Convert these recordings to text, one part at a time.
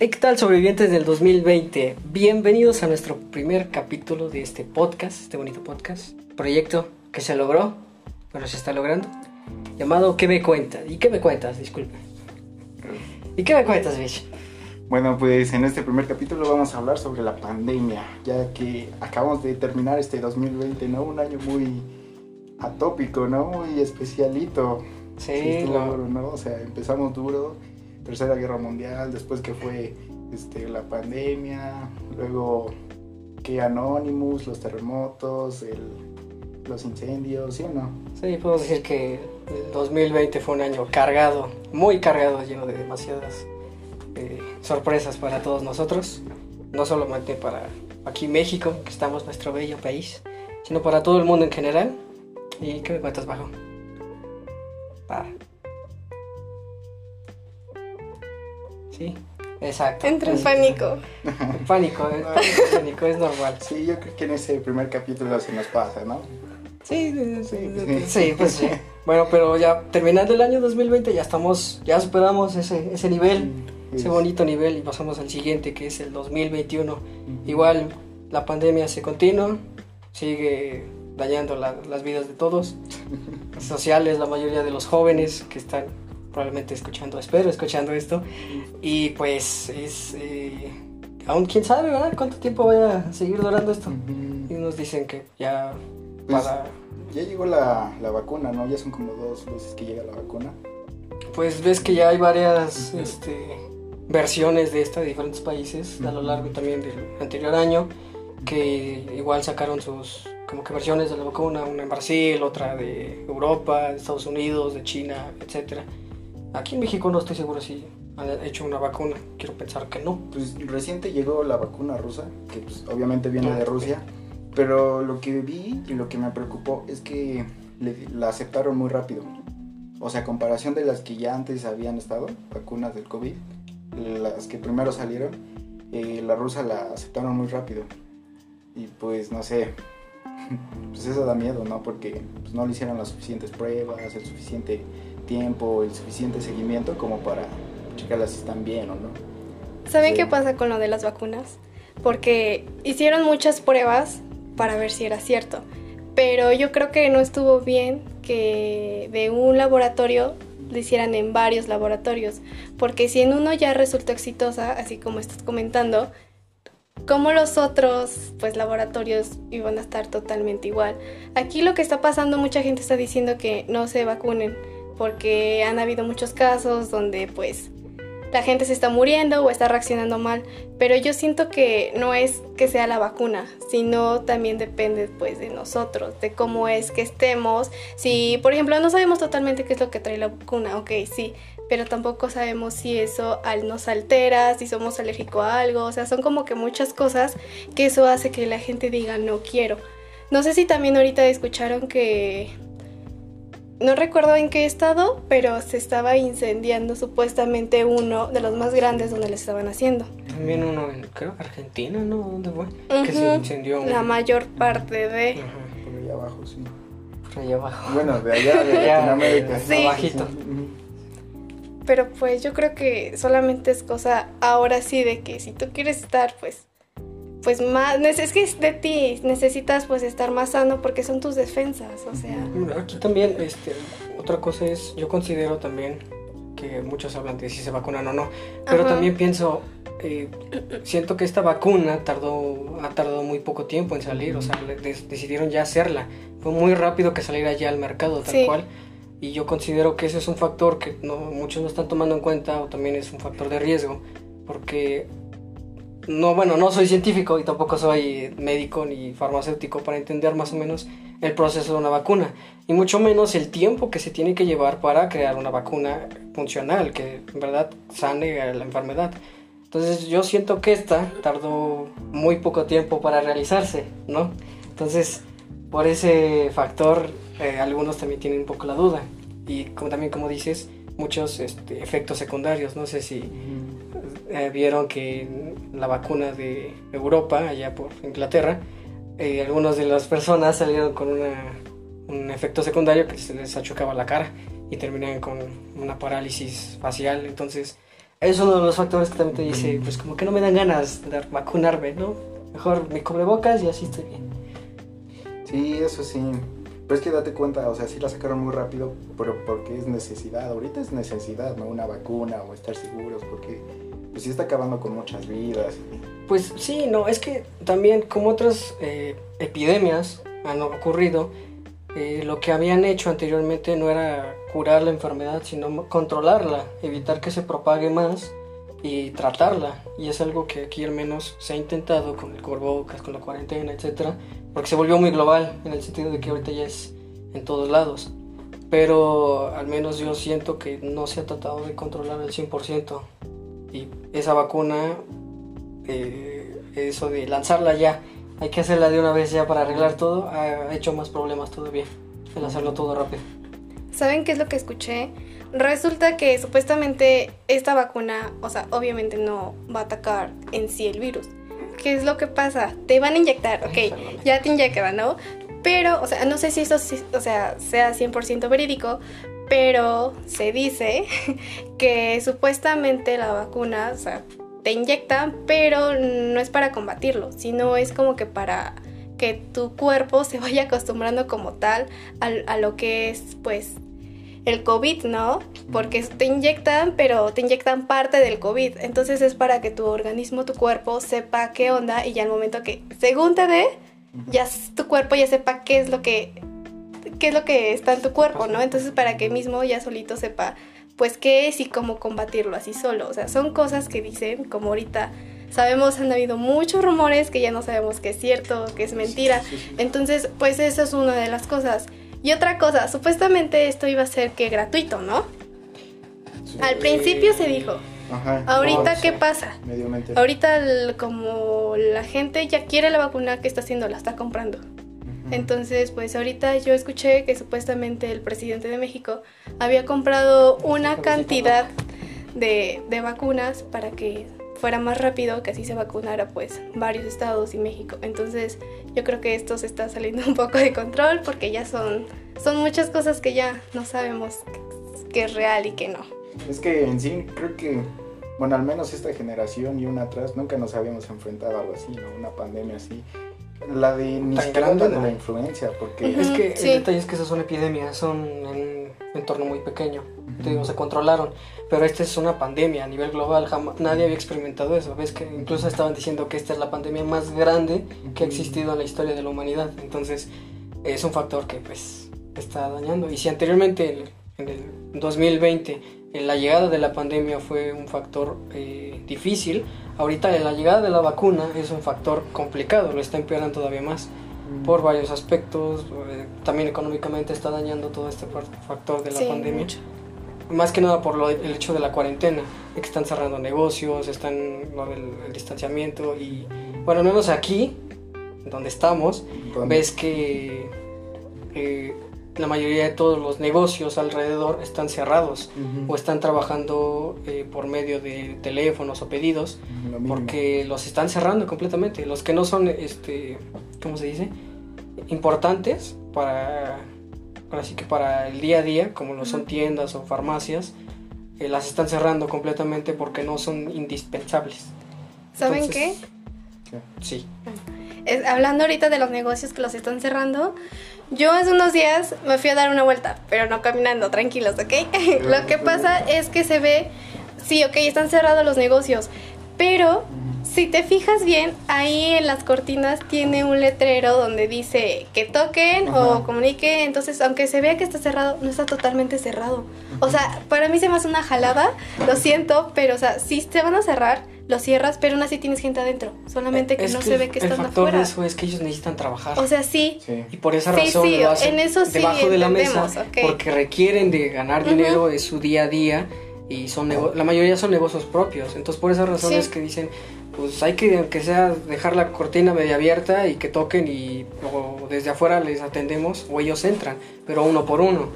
Hey, ¿qué tal sobrevivientes del 2020? Bienvenidos a nuestro primer capítulo de este podcast, este bonito podcast, proyecto que se logró, bueno, se está logrando, llamado ¿Qué me cuentas? ¿Y qué me cuentas? Disculpe. ¿Y qué me cuentas, bicho? Bueno, pues en este primer capítulo vamos a hablar sobre la pandemia, ya que acabamos de terminar este 2020, ¿no? Un año muy atópico, ¿no? Muy especialito. Sí, duro, ¿no? O sea, empezamos duro, Tercera Guerra Mundial, después que fue este, la pandemia, luego que Anonymous, los terremotos, el- los incendios, ¿sí o no? Sí, puedo decir que el 2020 fue un año cargado, muy cargado, lleno de demasiadas eh, sorpresas para todos nosotros. No solamente para aquí México, que estamos nuestro bello país, sino para todo el mundo en general. ¿Y qué me cuentas, Bajo? Ah. Sí, exacto. Entra en Es- pánico. Pánico, eh, pánico, es normal. Sí, yo creo que en ese primer capítulo se nos pasa, ¿no? Sí, sí, sí, Sí. sí, pues sí. Bueno, pero ya terminando el año 2020 ya estamos, ya superamos ese, ese nivel, ese Es- bonito nivel y pasamos al siguiente que es el 2021. Igual la pandemia se continúa, sigue dañando la- las vidas de todos, sociales, la mayoría de los jóvenes que están probablemente escuchando, espero escuchando esto, y pues es, eh, aún quién sabe, ¿verdad? ¿Cuánto tiempo vaya a seguir durando esto? Y nos dicen que ya Pues, para... Ya llegó la, la vacuna, ¿no? Ya son como dos veces que llega la vacuna. Pues ves que ya hay varias este, versiones de esta de diferentes países a lo largo también del anterior año que igual sacaron sus como que versiones de la vacuna, una en Brasil, otra de Europa, de Estados Unidos, de China, etcétera. Aquí en México no estoy seguro si han hecho una vacuna, quiero pensar que no. Pues reciente llegó la vacuna rusa, que pues obviamente viene Ah, de ok. Rusia, pero lo que vi y lo que me preocupó es que le- la aceptaron muy rápido. O sea, a comparación de las que ya antes habían estado, vacunas del COVID, las que primero salieron, eh, la rusa la aceptaron muy rápido. Y pues no sé, pues eso da miedo, ¿no? Porque pues, no le hicieron las suficientes pruebas, el suficiente tiempo, el suficiente seguimiento como para checarlas si están bien o no. ¿Saben Sí. qué pasa con lo de las vacunas? Porque hicieron muchas pruebas para ver si era cierto. Pero yo creo que no estuvo bien que de un laboratorio lo hicieran en varios laboratorios. Porque si en uno ya resultó exitosa, así como estás comentando, como los otros pues laboratorios iban a estar totalmente igual. Aquí lo que está pasando, mucha gente está diciendo que no se vacunen porque han habido muchos casos donde pues la gente se está muriendo o está reaccionando mal, pero yo siento que no es que sea la vacuna, sino también depende pues de nosotros, de cómo es que estemos. Si, por ejemplo, no sabemos totalmente qué es lo que trae la vacuna, ok, sí, pero tampoco sabemos si eso nos altera, si somos alérgicos a algo, o sea, son como que muchas cosas que eso hace que la gente diga no quiero. No sé si también ahorita escucharon que no recuerdo en qué estado, pero se estaba incendiando supuestamente uno de los más grandes donde le estaban haciendo. También uno en, creo, Argentina, ¿no? ¿Dónde fue? Que se incendió un- La mayor parte de... Ajá, Por allá abajo, sí. por allá abajo. Bueno, de allá, de Ya, Latinoamérica. Sí. Abajito. Pero pues yo creo que solamente es cosa ahora sí de que si tú quieres estar pues pues más es que es de ti, necesitas pues estar más sano porque son tus defensas, o sea, Aquí también, este, otra cosa es, yo considero también que muchos hablan de si se vacunan o no, pero Ajá. también pienso, eh, siento que esta vacuna tardó, ha tardado muy poco tiempo en salir, o sea, decidieron ya hacerla, fue muy rápido que saliera ya al mercado tal Sí. cual, y yo considero que ese es un factor que no, muchos no están tomando en cuenta o también es un factor de riesgo, porque no, bueno, no soy científico y tampoco soy médico ni farmacéutico para entender más o menos el proceso de una vacuna y mucho menos el tiempo que se tiene que llevar para crear una vacuna funcional que en verdad sane la enfermedad. Entonces yo siento que esta tardó muy poco tiempo para realizarse, ¿no? Entonces por ese factor eh, algunos también tienen un poco la duda y como, también como dices muchos este, efectos secundarios, no sé si eh, vieron que la vacuna de Europa, allá por Inglaterra, eh, algunas de las personas salieron con una, un efecto secundario que se les achocaba la cara y terminaban con una parálisis facial. Entonces, es uno de los factores que también te dice, pues como que no me dan ganas de vacunarme, ¿no? Mejor me cubrebocas y así estoy bien. Sí, eso sí. Pero es que date cuenta, o sea, sí la sacaron muy rápido, pero porque es necesidad. Ahorita es necesidad, ¿no? Una vacuna o estar seguros, porque pues sí está acabando con muchas vidas. Pues sí, no, es que también como otras eh, epidemias han ocurrido, eh, lo que habían hecho anteriormente no era curar la enfermedad, sino controlarla, evitar que se propague más y tratarla. Y es algo que aquí al menos se ha intentado con el cubrebocas, con la cuarentena, etcétera, porque se volvió muy global en el sentido de que ahorita ya es en todos lados. Pero al menos yo siento que no se ha tratado de controlar al 100%. Y esa vacuna, eh, eso de lanzarla ya, hay que hacerla de una vez ya para arreglar todo, ha hecho más problemas todavía, el hacerlo todo rápido. ¿Saben qué es lo que escuché? Resulta que supuestamente esta vacuna, o sea, obviamente no va a atacar en sí el virus. ¿Qué es lo que pasa? Te van a inyectar, ok, ya te inyectan, ¿no? Pero, o sea, no sé si esto o sea, sea 100% verídico, pero se dice que supuestamente la vacuna, o sea, te inyectan, pero no es para combatirlo, sino es como que para que tu cuerpo se vaya acostumbrando como tal a, a lo que es, pues, el COVID, ¿no? Porque te inyectan, pero te inyectan parte del COVID. Entonces es para que tu organismo, tu cuerpo sepa qué onda y ya al momento que, según te dé, ya tu cuerpo ya sepa qué es lo que qué es lo que está en tu cuerpo, ¿no? Entonces para que mismo ya solito sepa pues qué es y cómo combatirlo así solo. O sea, son cosas que dicen, como ahorita sabemos, han habido muchos rumores que ya no sabemos qué es cierto, qué es mentira. Entonces, pues eso es una de las cosas. Y otra cosa, supuestamente esto iba a ser que gratuito, ¿no? Al principio se dijo. Ajá, Ahorita, ¿qué pasa? Ahorita, como la gente ya quiere la vacuna, ¿qué está haciendo? La está comprando. Entonces, pues ahorita yo escuché que supuestamente el presidente de México había comprado una cantidad de, de vacunas para que fuera más rápido, que así se vacunara pues varios estados y México. Entonces yo creo que esto se está saliendo un poco de control porque ya son, son muchas cosas que ya no sabemos qué es real y qué no. Es que en sí creo que, bueno, al menos esta generación y una atrás nunca nos habíamos enfrentado a algo así, ¿no? Una pandemia así. La de ni grande de la influencia, porque... Es que el detalle es que esas son epidemias, son en un entorno muy pequeño, digo, se controlaron pero esta es una pandemia a nivel global, jamás, nadie había experimentado eso, ves que incluso estaban diciendo que esta es la pandemia más grande que ha existido en la historia de la humanidad, entonces es un factor que pues está dañando, y si anteriormente en, el 2020 en la llegada de la pandemia fue un factor eh, difícil, ahorita en la llegada de la vacuna es un factor complicado, lo está empeorando todavía más por varios aspectos, eh, también económicamente está dañando todo este factor de la pandemia. más que nada por lo, el hecho de la cuarentena, de que están cerrando negocios, están lo del el distanciamiento y bueno, al menos aquí, donde estamos, ves que eh, la mayoría de todos los negocios alrededor están cerrados o están trabajando eh, por medio de teléfonos o pedidos porque los están cerrando completamente. Los que no son, este, ¿cómo se dice? Importantes para así que para el día a día, como lo son tiendas o farmacias, eh, las están cerrando completamente porque no son indispensables. ¿Saben qué? Sí. hablando ahorita de los negocios que los están cerrando, yo hace unos días me fui a dar una vuelta, pero no caminando, tranquilos, ¿ok? lo que pasa es que se ve, sí, ok, están cerrados los negocios, pero si te fijas bien, ahí en las cortinas tiene un letrero donde dice que toquen o comuniquen. Entonces, aunque se vea que está cerrado, no está totalmente cerrado. O sea, para mí se me hace una jalada, lo siento, pero o sea, si te van a cerrar, lo cierras, pero aún así tienes gente adentro. Solamente que no se ve que están afuera. El factor de eso es que ellos necesitan trabajar. O sea, sí. Y por esa razón lo hacen en eso debajo de la mesa. Porque requieren de ganar dinero, de su día a día. Y son la mayoría son negocios propios. Entonces, por esa razón es que dicen, pues hay que, aunque sea, dejar la cortina media abierta y que toquen y o desde afuera les atendemos o ellos entran, pero uno por uno.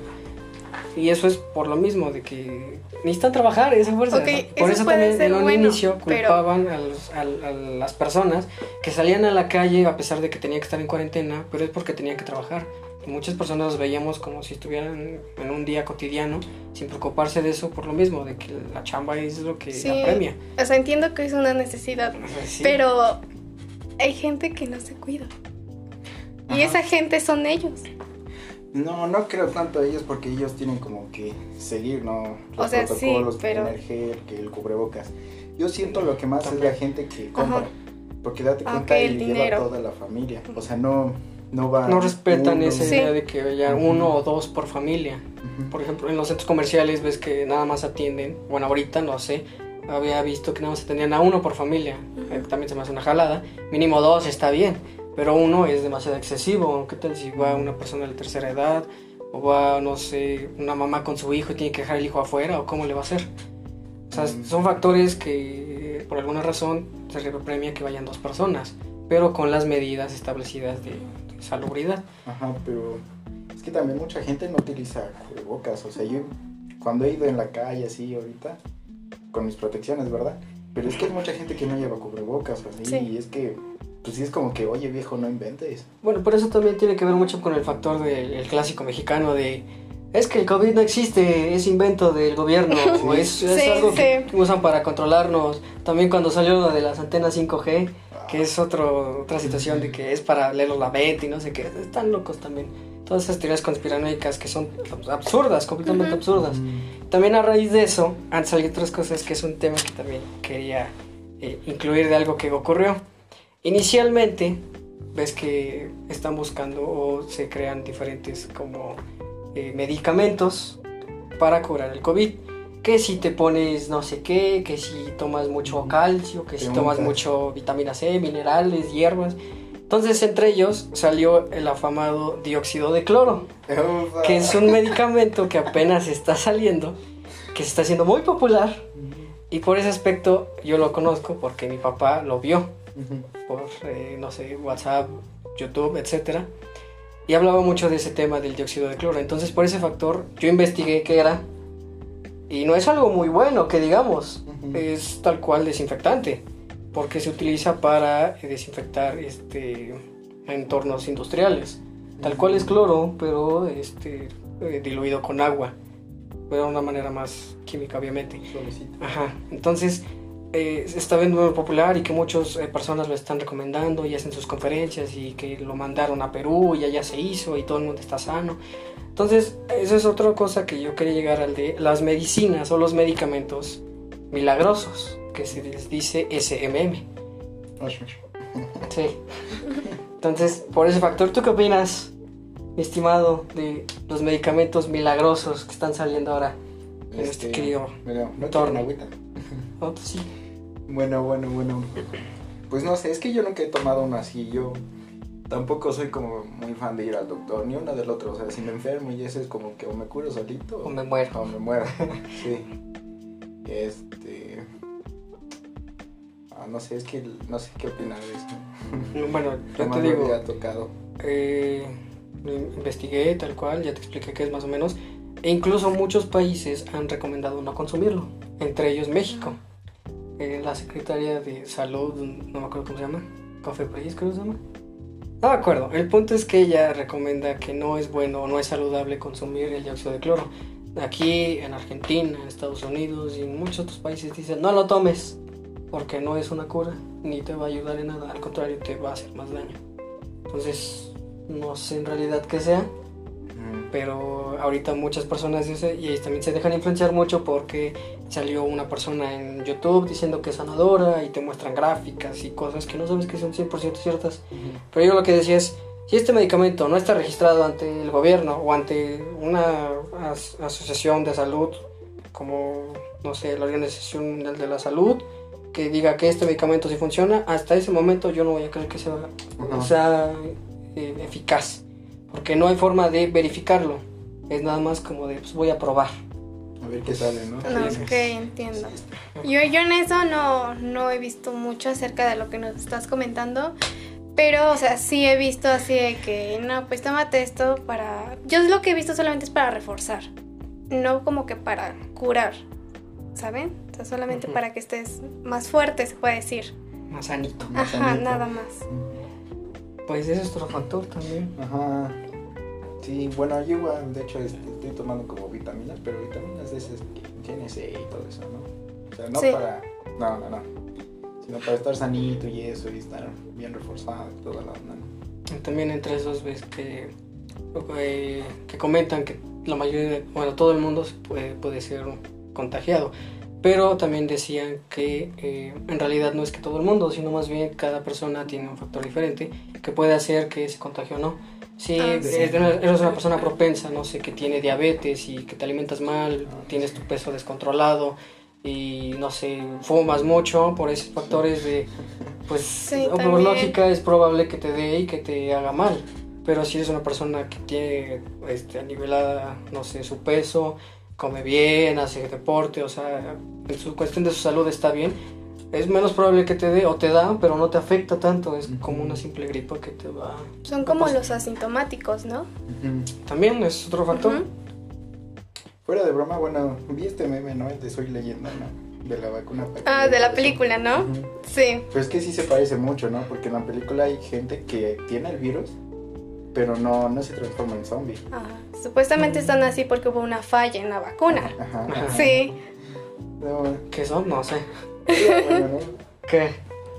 Y eso es por lo mismo, de que necesitan trabajar esa fuerza. por eso, también en un inicio culpaban a, las personas que salían a la calle a pesar de que tenían que estar en cuarentena, pero es porque tenían que trabajar. muchas personas los veíamos como si estuvieran en un día cotidiano, sin preocuparse de eso por lo mismo, de que la chamba es lo que Sí. apremia. O sea, entiendo que es una necesidad, Sí. pero hay gente que no se cuida. Y Ajá. esa gente son ellos. No, no creo tanto a ellos porque ellos tienen como que seguir, ¿no? Los O sea, sí, protocolos, pero- tener gel, que el cubrebocas. Yo siento lo que más También. es la gente que compra. Ajá. Porque date Ah, cuenta y el lleva dinero. toda la familia. O sea, no, no va. no respetan uno. esa Sí. idea de que haya uno o dos por familia. Por ejemplo, en los centros comerciales ves que nada más atienden, bueno, ahorita no sé, había visto que nada más atendían a uno por familia. Eh, También se me hace una jalada. Mínimo dos está bien, pero uno es demasiado excesivo. ¿Qué tal si va una persona de la tercera edad? O va, no sé, una mamá con su hijo y tiene que dejar el hijo afuera, o cómo le va a hacer. O sea, Mm. son factores que por alguna razón se premia que vayan dos personas, pero con las medidas establecidas de, de salubridad. Ajá, pero es que también mucha gente no utiliza cubrebocas. O sea, yo cuando he ido en la calle así ahorita, con mis protecciones, ¿verdad? Pero es que hay mucha gente que no lleva cubrebocas así. Sí. Y es que, pues sí es como que, oye viejo, no inventes. Bueno, pero eso también tiene que ver mucho con el factor del el clásico mexicano de es que el COVID no existe, es invento del gobierno, o es, es Sí, algo sí. que usan para controlarnos. También cuando salió lo de las antenas 5G, que es otro, otra situación de que es para leerlos la mente y no sé qué, están locos también. Todas esas teorías conspiranoicas que son absurdas, completamente absurdas. También a raíz de eso han salido otras cosas que es un tema que también quería eh, incluir de algo que ocurrió. Inicialmente, ves que están buscando o se crean diferentes como eh, medicamentos para curar el COVID. Que si te pones no sé qué, que si tomas mucho calcio, que si tomas mucho vitamina C, minerales, hierbas. Entonces entre ellos salió el afamado dióxido de cloro que es un medicamento que apenas está saliendo, que se está haciendo muy popular. Y por ese aspecto yo lo conozco porque mi papá lo vio Por, eh, no sé, WhatsApp, YouTube, etcétera y hablaba mucho de ese tema del dióxido de cloro. Entonces por ese factor yo investigué qué era y no es algo muy bueno que digamos, es tal cual desinfectante porque se utiliza para eh, desinfectar este entornos industriales. Tal cual es cloro, pero este eh, diluido con agua. Pero de una manera más química, obviamente. Ajá. Entonces, eh, se está viendo muy popular y que muchas eh, personas lo están recomendando y hacen sus conferencias y que lo mandaron a Perú y allá se hizo y todo el mundo está sano. Entonces, eso es otra cosa que yo quería llegar al de las medicinas o los medicamentos milagrosos, que se les dice SMM. Sí. Entonces, por ese factor, ¿tú qué opinas, mi estimado, de los medicamentos milagrosos que están saliendo ahora en este, querido Pero, ¿no agüita? Oh, sí. Bueno, bueno, bueno. Pues no sé, es que yo nunca he tomado uno así. Yo tampoco soy como muy fan de ir al doctor, ni uno del otro. O sea, si me enfermo y eso es como que o me curo solito O me muero. o me muero. sí. Este. Ah, no sé, es que no sé qué opinar de eso. Bueno, yo te me digo, había tocado. eh, lo investigué tal cual, ya te expliqué qué es más o menos. E incluso muchos países han recomendado no consumirlo, entre ellos México. Eh, la Secretaría de Salud, no me acuerdo cómo se llama, Cofepris creo que se llama. No me acuerdo, el punto es que ella recomienda que no es bueno o no es saludable consumir el dióxido de cloro. Aquí en Argentina, en Estados Unidos y en muchos otros países dicen no lo tomes porque no es una cura ni te va a ayudar en nada, al contrario te va a hacer más daño. Entonces, no sé en realidad qué sea. Pero ahorita muchas personas dicen, y también se dejan influenciar mucho porque salió una persona en YouTube diciendo que es sanadora y te muestran gráficas y cosas que no sabes que son 100% ciertas. Pero yo lo que decía es, si este medicamento no está registrado ante el gobierno o ante una as- asociación de salud, como, no sé, la Organización Mundial de la Salud, que diga que este medicamento sí funciona, hasta ese momento yo no voy a creer que sea eh, eficaz, porque no hay forma de verificarlo. Es nada más como de, pues voy a probar. A ver qué sale, ¿no? No, Sí. ok, entiendo. Yo, yo en eso no, no he visto mucho acerca de lo que nos estás comentando. Pero, o sea, sí he visto así de que, no, pues tómate esto para... Yo lo que he visto solamente es para reforzar. No como que para curar, ¿saben? O sea, solamente Ujú. para que estés más fuerte, se puede decir. Más sanito. Más Ajá, sanito. nada más. Pues ese es otro factor también. Ajá. Sí, bueno, yo igual, de hecho, estoy tomando como vitaminas, pero vitaminas de esas que tiene C y todo eso, ¿no? O sea, no Sí. para... No, no, no. Sino para estar sanito y eso, y estar bien reforzado y toda la onda, ¿no? También entre esos ves que, eh, que comentan que la mayoría, de- bueno, todo el mundo se puede, puede ser contagiado. Pero también decían que eh, en realidad no es que todo el mundo, sino más bien cada persona tiene un factor diferente que puede hacer que se contagie o no. Si Ah, sí. eres una- persona propensa, no sé, que tiene diabetes y que te alimentas mal, tienes tu peso descontrolado y no sé, fumas mucho por esos factores de, pues, Sí, por lógica es probable que te dé y que te haga mal. Pero si eres una persona que tiene este, nivelada, no sé, su peso, come bien, hace deporte, o sea, en su cuestión de su salud está bien, es menos probable que te dé o te da, pero no te afecta tanto, es como una simple gripa que te va... Son como los asintomáticos, ¿no? Ujú. También es otro factor. Ujú. Fuera de broma, bueno, vi este meme, ¿no? El de Soy Leyenda, ¿no? De la vacuna. Ah, de la eso. película, ¿no? Sí. Pero es que sí se parece mucho, ¿no? Porque en la película hay gente que tiene el virus, pero no, no se transforma en zombie. Ajá. Supuestamente están así porque hubo una falla en la vacuna. Ajá. Sí. No, ¿Qué son? No sé. bueno, ¿no? ¿Qué?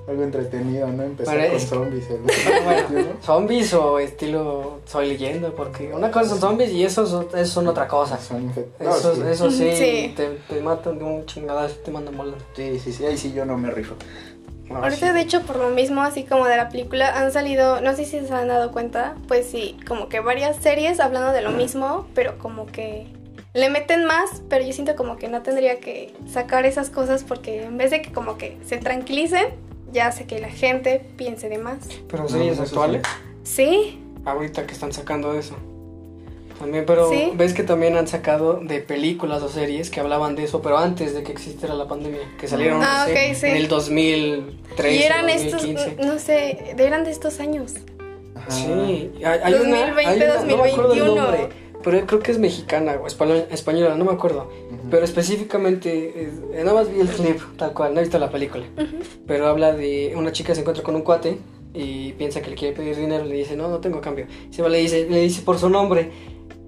Algo entretenido, ¿no? Empezar con es- zombies. ¿no? bueno, ¿no? ¿Zombies o estilo soy leyenda? Porque una cosa son zombies y esos, son- esos son otra cosa. Son. Esos, sí. esos sí, Sí. Te, te matan de un chingadazo te mandan volando. sí, sí, sí, ahí sí yo no me rifo. No, Ahorita, sí. de hecho, por lo mismo, así como de la película, han salido, no sé si se han dado cuenta, pues sí, como que varias series hablando de lo mismo, pero como que le meten más, pero yo siento como que no tendría que sacar esas cosas porque en vez de que como que se tranquilicen, ya hace que la gente piense de más. Pero No, series actuales, Sí, ahorita que están sacando eso. También, pero Sí. ves que también han sacado de películas o series que hablaban de eso, pero antes de que existiera la pandemia, que salieron no Ah, sé, ok, sí. en el 2013, y eran estos, 2015. no sé, eran de estos años. Ajá. Sí, hay, hay una, 2020, hay una- no me acuerdo el 2021. nombre, pero creo que es mexicana o española, no me acuerdo. Pero específicamente, eh, nada más vi el clip, tal cual, no he visto la película. Pero habla de una chica se encuentra con un cuate y piensa que le quiere pedir dinero, le dice, no, no tengo cambio. Se va, le dice, le dice por su nombre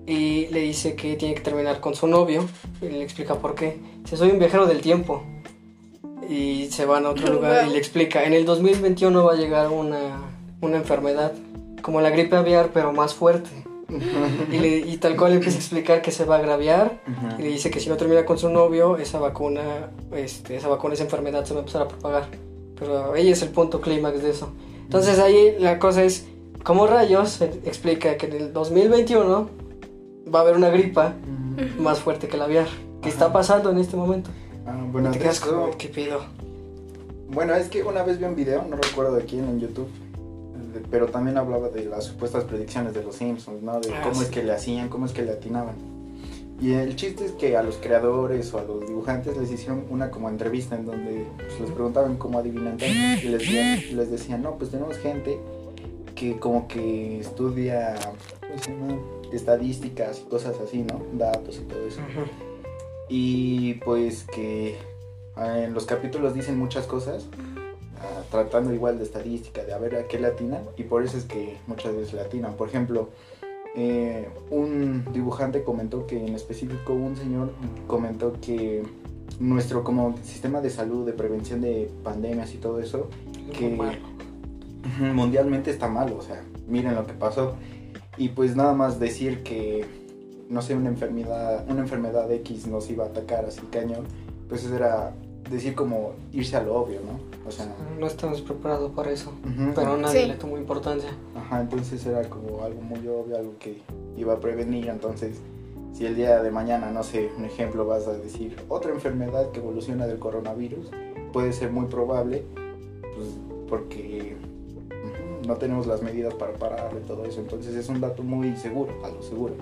y le dice que tiene que terminar con su novio y le explica por qué. Dice, soy un viajero del tiempo. Y se van a otro lugar y le explica, en el 2021 va a llegar una, una enfermedad como la gripe aviar, pero más fuerte. Y, le- y tal cual le empieza a explicar que se va a agraviar y le dice que si no termina con su novio, esa vacuna, este, esa vacuna, esa enfermedad se va a empezar a propagar. Pero ella es el punto clímax de eso. Entonces ahí la cosa es, ¿cómo rayos explica que en el 2021 va a haber una gripa más fuerte que la aviar? ¿Qué está pasando en este momento? Ah, bueno, te quedas como, ¿qué pido? Bueno, es que una vez vi un video, no recuerdo de quién en YouTube, de- pero también hablaba de las supuestas predicciones de los Simpsons, ¿no? De Ah, cómo sí. es que le hacían, cómo es que le atinaban. Y el chiste es que a los creadores o a los dibujantes les hicieron una como entrevista en donde pues, les preguntaban cómo adivinan tanto y les, decían- les decían, no, pues tenemos gente que como que estudia, ¿cómo se llama? Estadísticas y cosas así, ¿no? Datos y todo eso. Ujú. Y pues que ah, en los capítulos dicen muchas cosas, tratando igual de estadística, de a ver a qué latinan, y por eso es que muchas veces latinan. Por ejemplo, eh, un dibujante comentó que en específico un señor comentó que nuestro como sistema de salud, de prevención de pandemias y todo eso, que mundialmente está mal, o sea, miren lo que pasó. Y pues nada más decir que, no sé, una enfermedad, una enfermedad X nos iba a atacar así cañón, pues eso era decir como irse a lo obvio, ¿no? O sea, No estamos preparados para eso. ujú, Pero nadie Sí. le tomó importancia. ajá, entonces era como algo muy obvio, algo que iba a prevenir, entonces si el día de mañana, no sé, un ejemplo, vas a decir otra enfermedad que evoluciona del coronavirus, puede ser muy probable, pues porque no tenemos las medidas para pararle todo eso, entonces es un dato muy seguro, a lo seguro.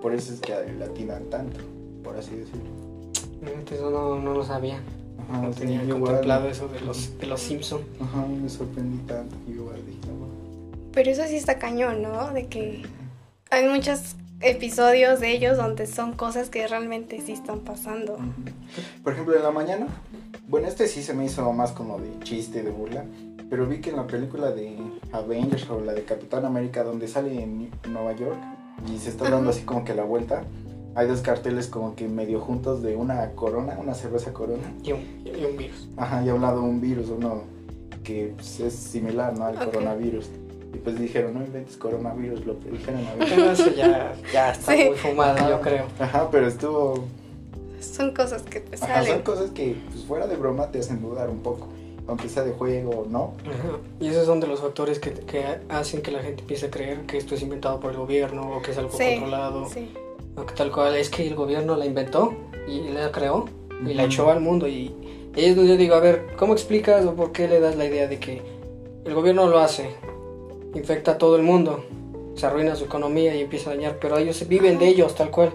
Por eso es que le atinan tanto, por así decirlo. Entonces no, no lo sabía. Ajá, No sí, tenía yo igual, contemplado eso de los, de los Simpson. Ajá, me sorprendí tanto, yo igual dije, no, bueno. Pero eso sí está cañón, ¿no? De que hay muchos episodios de ellos donde son cosas que realmente sí están pasando. Por ejemplo, en la mañana, bueno, este sí se me hizo más como de chiste, de burla, pero vi que en la película de Avengers o la de Capitán América, donde sale en Nueva York, y se está dando así como que la vuelta. Hay dos carteles como que medio juntos de una corona, una cerveza corona. Y un, y un virus. Ajá, y a un lado un virus, uno que pues, es similar, ¿no? Al coronavirus. Y pues dijeron, no inventes coronavirus, lo predijeron a ver. Pero eso ya, ya está Sí. muy fumado, yo creo. Ajá, pero estuvo... Son cosas que te Ajá, son salen. cosas que pues, fuera de broma te hacen dudar un poco. Aunque sea de juego, ¿no? Ajá. Y esos son de los factores que, que hacen que la gente empiece a creer que esto es inventado por el gobierno o que es algo Sí, controlado. sí. Tal cual es que el gobierno la inventó y la creó y la echó al mundo. Y ahí es donde yo digo, a ver, ¿cómo explicas o por qué le das la idea de que el gobierno lo hace? Infecta a todo el mundo, se arruina su economía y empieza a dañar, pero ellos viven de ellos tal cual.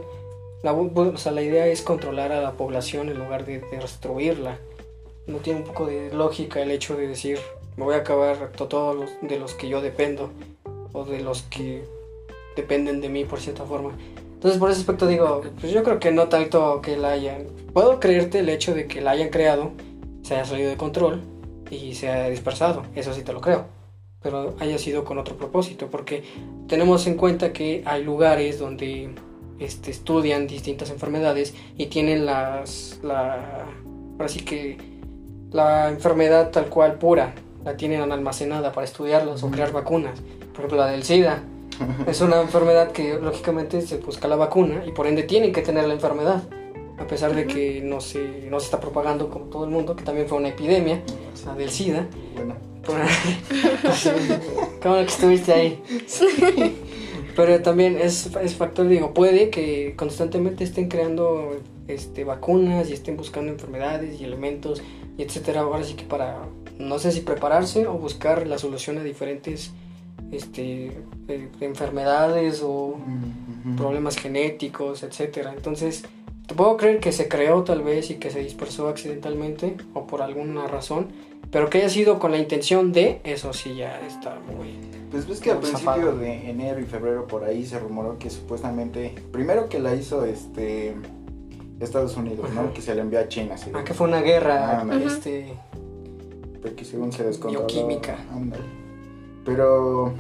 La, o sea, la idea es controlar a la población en lugar de, de destruirla. No tiene un poco de lógica el hecho de decir, me voy a acabar to- todos los de los que yo dependo o de los que dependen de mí por cierta forma. Entonces por ese aspecto digo, pues yo creo que no tanto que la hayan... Puedo creerte el hecho de que la hayan creado, se haya salido de control y se haya dispersado, eso sí te lo creo. Pero haya sido con otro propósito, porque tenemos en cuenta que hay lugares donde este, estudian distintas enfermedades y tienen las... La, ahora sí que la enfermedad tal cual pura, la tienen almacenada para estudiarlas o crear vacunas. Por ejemplo, la del SIDA, es una enfermedad que lógicamente se busca la vacuna y por ende tienen que tener la enfermedad. A pesar de que no se, no se está propagando como todo el mundo, que también fue una epidemia, la del SIDA. Bueno, bueno que estuviste ahí. Pero también es, es factor, digo, puede que constantemente estén creando este, vacunas y estén buscando enfermedades y elementos y etcétera. Ahora sí que para, no sé si prepararse o buscar la solución a diferentes este, enfermedades o problemas genéticos, etcétera. Entonces, te puedo creer que se creó tal vez y que se dispersó accidentalmente o por alguna razón, pero que haya sido con la intención de, eso sí ya está muy... Pues ves que al principio de enero y febrero por ahí se rumoró que supuestamente, primero que la hizo este Estados Unidos, Ajá. ¿no? Que se la envió a China, así Ah, que fue una guerra, Ah, este... porque según se descontroló. Bioquímica. Ándale. Pero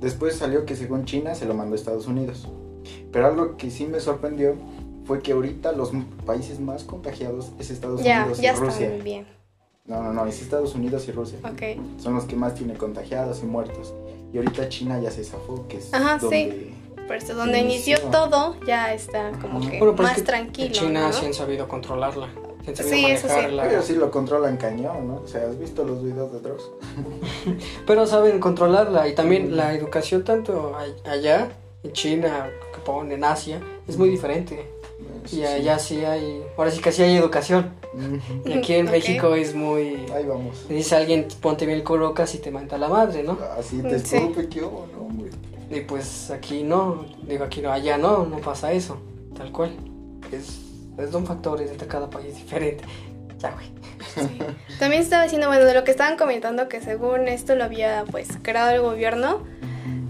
después salió que según China se lo mandó a Estados Unidos. Pero algo que sí me sorprendió fue que ahorita los países más contagiados es Estados Ya, Unidos ya y Rusia. están bien. No, no, no, es Estados Unidos y Rusia. Ok. Son los que más tienen contagiados y muertos. Y ahorita China ya se zafó, que es Ajá, donde... Por eso, donde Inició. inició todo, ya está como que Bueno, pero es más que tranquilo. China ¿no? sí han sabido controlarla, sí sabido Sí, eso sí. manejarla. Pero sí lo controlan cañón, ¿no? O sea, ¿has visto los videos de Dross? Pero saben controlarla y también la educación tanto allá, en China, Japón, en Asia, es muy diferente. Y allá sí hay, ahora sí que sí hay educación. Y aquí en Ok. México es muy... Ahí vamos. Le dice a alguien, ponte bien el cubrebocas y te manta la madre, ¿no? Así te Sí. escupe, ¿qué hubo? No, hombre. Y pues aquí no, digo aquí no, allá no, no pasa eso, tal cual. Es son factores de cada país diferente. Ya, güey. También estaba diciendo, bueno, de lo que estaban comentando, que según esto lo había pues creado el gobierno.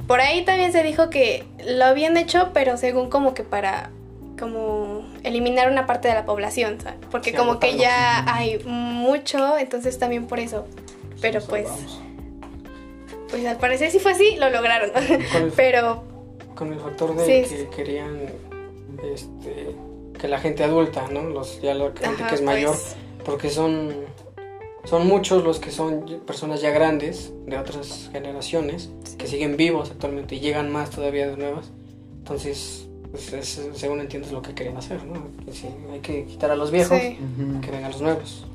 Por ahí también se dijo que lo habían hecho, pero según como que para como eliminar una parte de la población, ¿sabes? Porque Sí, como que ya hay mucho, entonces también por eso. Pero pues, pues al parecer sí fue así, lo lograron. Con el, Pero con el factor de Sí, que querían este, que la gente adulta, ¿no? Los, ya la gente ajá, que es mayor, pues, porque son, son muchos los que son personas ya grandes de otras generaciones que siguen vivos actualmente y llegan más todavía de nuevas. Entonces, pues es- según entiendo es lo que querían hacer, ¿no? Que sí, hay que quitar a los viejos, sí. Que vengan los nuevos.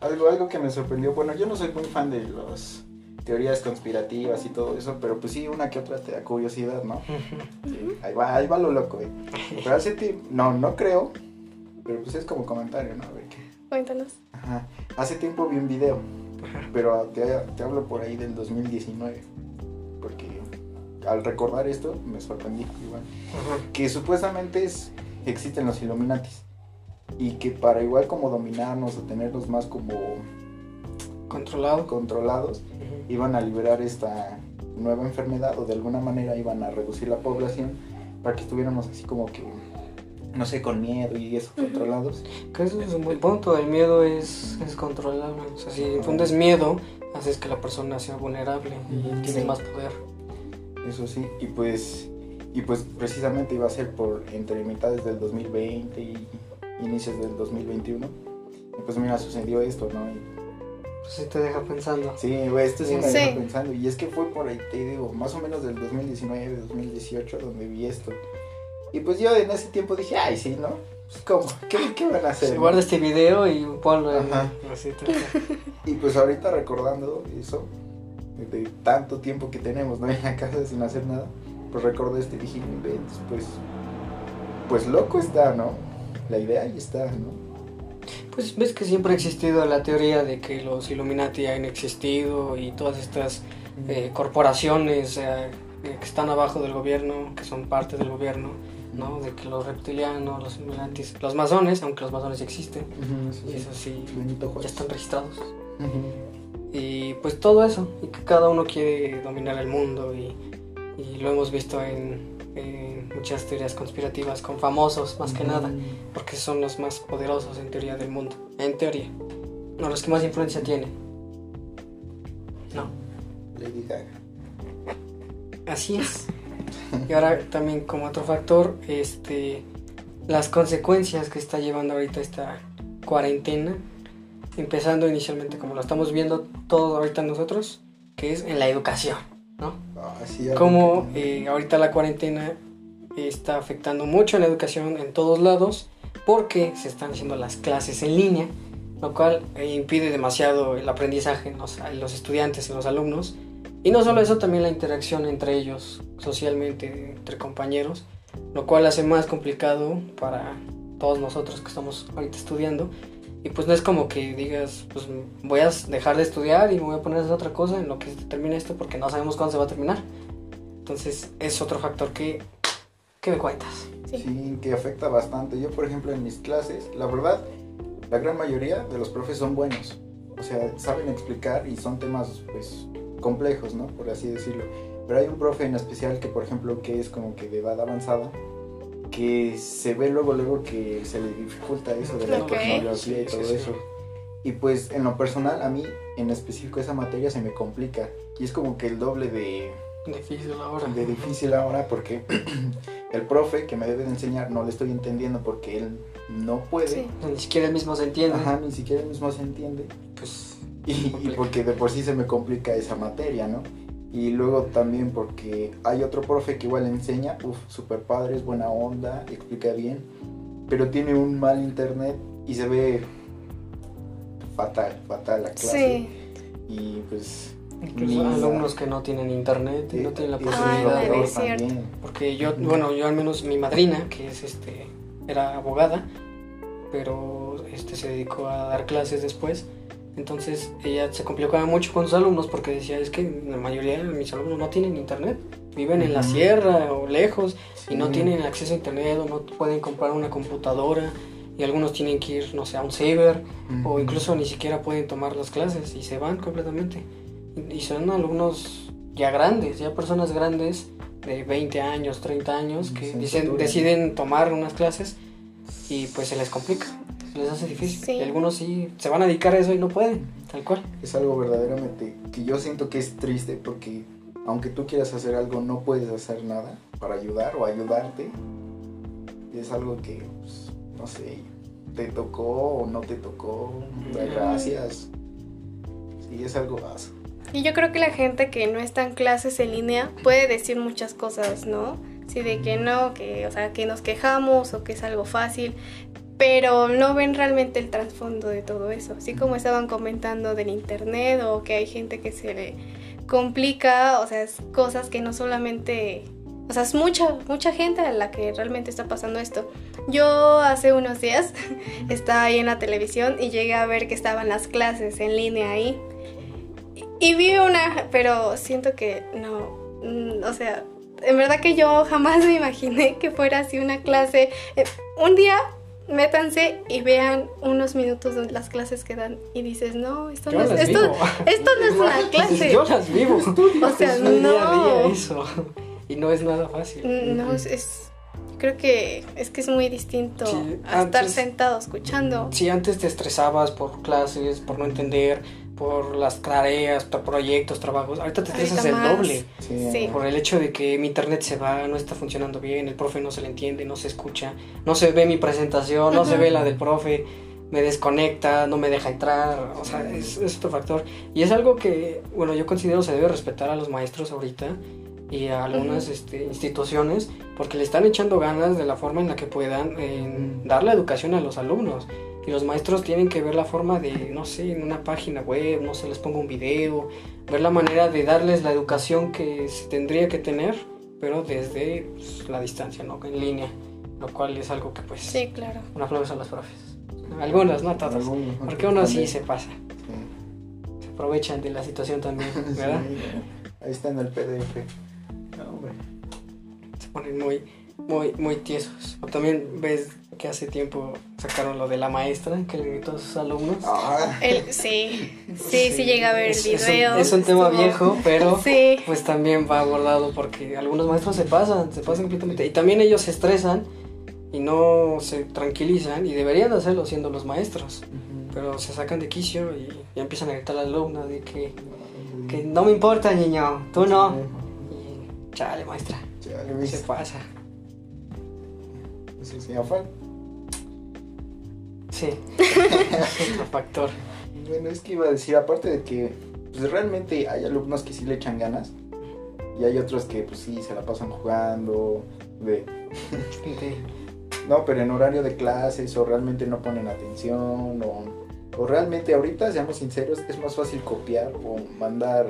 Algo, algo que me sorprendió, bueno, yo no soy muy fan de las teorías conspirativas y todo eso, pero pues sí, una que otra te da curiosidad, ¿no? Sí, ahí va, ahí va lo loco, eh. Pero hace tiempo, no, no creo, pero pues es como comentario, ¿no? A ver qué. Cuéntanos. Ajá. Hace tiempo vi un video, pero te, te hablo por ahí del 2019, porque al recordar esto me sorprendí igual. Ajá. Que supuestamente es, existen los Illuminatis y que para igual como dominarnos o tenernos más como Controlado. controlados, Ujú. Iban a liberar esta nueva enfermedad o de alguna manera iban a reducir la población para que estuviéramos así como que, no sé, con miedo y eso, controlados. Que eso es un buen punto, el miedo es, es controlable. O sea, si infundes miedo, haces que la persona sea vulnerable y tiene Sí. más poder. Eso sí, y pues Y pues precisamente iba a ser por entre mitades del 2020 y inicios del 2021. Y pues mira, sucedió esto, ¿no? Y, Pues sí te deja pensando. sí, güey, esto sí me Sí. dejó pensando. Y es que fue por ahí, te digo, más o menos del 2019, 2018, donde vi esto. Y pues yo en ese tiempo dije, ay, sí, ¿no? Pues, ¿cómo? ¿Qué, qué van a hacer? Sí, no? guarda este video y ponlo en Y pues ahorita recordando eso, de tanto tiempo que tenemos, ¿no? En la casa sin hacer nada, pues recordé este y dije, "No inventes, pues, pues loco está, ¿no? La idea ahí está, ¿no? Pues ves que siempre ha existido la teoría de que los Illuminati han existido y todas estas eh, corporaciones eh, que están abajo del gobierno, que son parte del gobierno, ¿no? De que los reptilianos, los Illuminati, los masones, aunque los masones existen, Ujú, sí, y sí. eso sí, ya están registrados. Ujú. Y pues todo eso, y que cada uno quiere dominar el mundo y, y lo hemos visto en, en muchas teorías conspirativas con famosos más que nada, porque son los más poderosos en teoría del mundo, en teoría, no los que más influencia tienen. No, Lady Gaga. así es. Y ahora también como otro factor, este, las consecuencias que está llevando ahorita esta cuarentena, empezando inicialmente como lo estamos viendo todos ahorita nosotros, que es en la educación, ¿no? Ah, Como eh, ahorita la cuarentena está afectando mucho en la educación en todos lados porque se están haciendo las clases en línea, lo cual eh, impide demasiado el aprendizaje en los, en los estudiantes, en los alumnos. Y no solo eso, también la interacción entre ellos socialmente, entre compañeros, lo cual hace más complicado para todos nosotros que estamos ahorita estudiando. Y pues no es como que digas, pues voy a dejar de estudiar y me voy a poner a hacer otra cosa en lo que se termine esto porque no sabemos cuándo se va a terminar. Entonces es otro factor que, que me cuentas. Sí. Sí, que afecta bastante. Yo, por ejemplo, en mis clases, la verdad, la gran mayoría de los profes son buenos. O sea, saben explicar y son temas, pues, complejos, ¿no? Por así decirlo. Pero hay un profe en especial que, por ejemplo, que es como que de edad avanzada, que se ve luego, luego que se le dificulta eso de la Ok. tecnología y todo sí, sí. eso. Y pues, en lo personal, a mí, en específico, esa materia se me complica. Y es como que el doble de, Difícil ahora. de difícil ahora porque el profe que me debe de enseñar no le estoy entendiendo porque él no puede. Sí. Ni siquiera el mismo se entiende. Ajá, ni siquiera él mismo se entiende. Pues Y, y porque de por sí se me complica esa materia, ¿no? Y luego también porque hay otro profe que igual enseña, uff, super padre, es buena onda, explica bien, pero tiene un mal internet y se ve fatal, fatal la clase. Sí. Y pues... incluso alumnos que no tienen internet y no tienen la posibilidad de... también. Porque yo, bueno, yo al menos mi madrina, que es este, era abogada, pero este se dedicó a dar clases después. Entonces ella se complicaba mucho con sus alumnos porque decía, es que la mayoría de mis alumnos no tienen internet, viven en la sierra o lejos y no tienen acceso a internet o no pueden comprar una computadora. Y algunos tienen que ir, no sé, a un ciber o Ujú. incluso ni siquiera pueden tomar las clases y se van completamente. Y son alumnos ya grandes, ya personas grandes de 20 años, 30 años que dicen, deciden tomar unas clases y pues se les complica, se les hace difícil. Sí. Y algunos sí se van a dedicar a eso y no pueden, tal cual. Es algo verdaderamente que yo siento que es triste porque aunque tú quieras hacer algo no puedes hacer nada para ayudar o ayudarte. Y es algo que, pues, no sé, te tocó o no te tocó, gracias. Sí, es algo más. Y yo creo que la gente que no está en clases en línea puede decir muchas cosas, ¿no? Sí, de que no, que, o sea, que nos quejamos o que es algo fácil, pero no ven realmente el trasfondo de todo eso. Así como estaban comentando del internet o que hay gente que se le complica, o sea, es cosas que no solamente, o sea, es mucha, mucha gente a la que realmente está pasando esto. Yo hace unos días estaba ahí en la televisión y llegué a ver que estaban las clases en línea ahí. Y vi una, pero siento que no, mm, o sea, en verdad que yo jamás me imaginé que fuera así una clase. Eh, un día métanse y vean unos minutos de las clases que dan y dices, no, esto, no es, esto, esto no es una clase. Yo las vivo. O sea, día día no. eso. Y no es nada fácil. No, es, es- creo que es que es muy distinto Sí, a estar sentado escuchando. Si antes te estresabas por clases, por no entender, por las tareas, por proyectos, trabajos. Ahorita te estresas el doble. Sí. Sí. Por el hecho de que mi internet se va, no está funcionando bien, el profe no se le entiende, no se escucha, no se ve mi presentación, no se ve la del profe, me desconecta, no me deja entrar, o sea, es, es otro factor. Y es algo que, bueno, yo considero se debe respetar a los maestros ahorita y a algunas Ujú. este, instituciones porque le están echando ganas de la forma en la que puedan en dar la educación a los alumnos. Y los maestros tienen que ver la forma de, no sé, en una página web, no sé, les pongo un video, ver la manera de darles la educación que se tendría que tener, pero desde pues, la distancia, ¿no? En línea, lo cual es algo que pues... Sí, claro. Un aplauso a los profes. Algunos, no. Algunos, Porque uno sí se pasa, Sí. se aprovechan de la situación también, ¿verdad? Sí, Ahí está en el PDF. No, hombre. Se ponen muy, muy, muy tiesos. O también ves que hace tiempo sacaron lo de la maestra que le gritó a sus alumnos. Ah, El, sí, sí, sí, llega a ver el Es- es un- video. Es un, tema estuvo- viejo, pero Sí, pues también va abordado porque algunos maestros se pasan, se pasan completamente. Y también ellos se estresan y no se tranquilizan y deberían de hacerlo siendo los maestros. Pero se sacan de quicio y, y empiezan a gritar al alumno de que, que no me importa, niño, tú no. Y chale, maestra, Chale, se pasa. Sí, sí, afán. Sí, es otro factor. Bueno, es que iba a decir, aparte de que pues, realmente hay alumnos que sí le echan ganas y hay otros que pues sí se la pasan jugando, de, Sí. no, pero en horario de clases o realmente no ponen atención o, o realmente ahorita, seamos sinceros, es más fácil copiar o mandar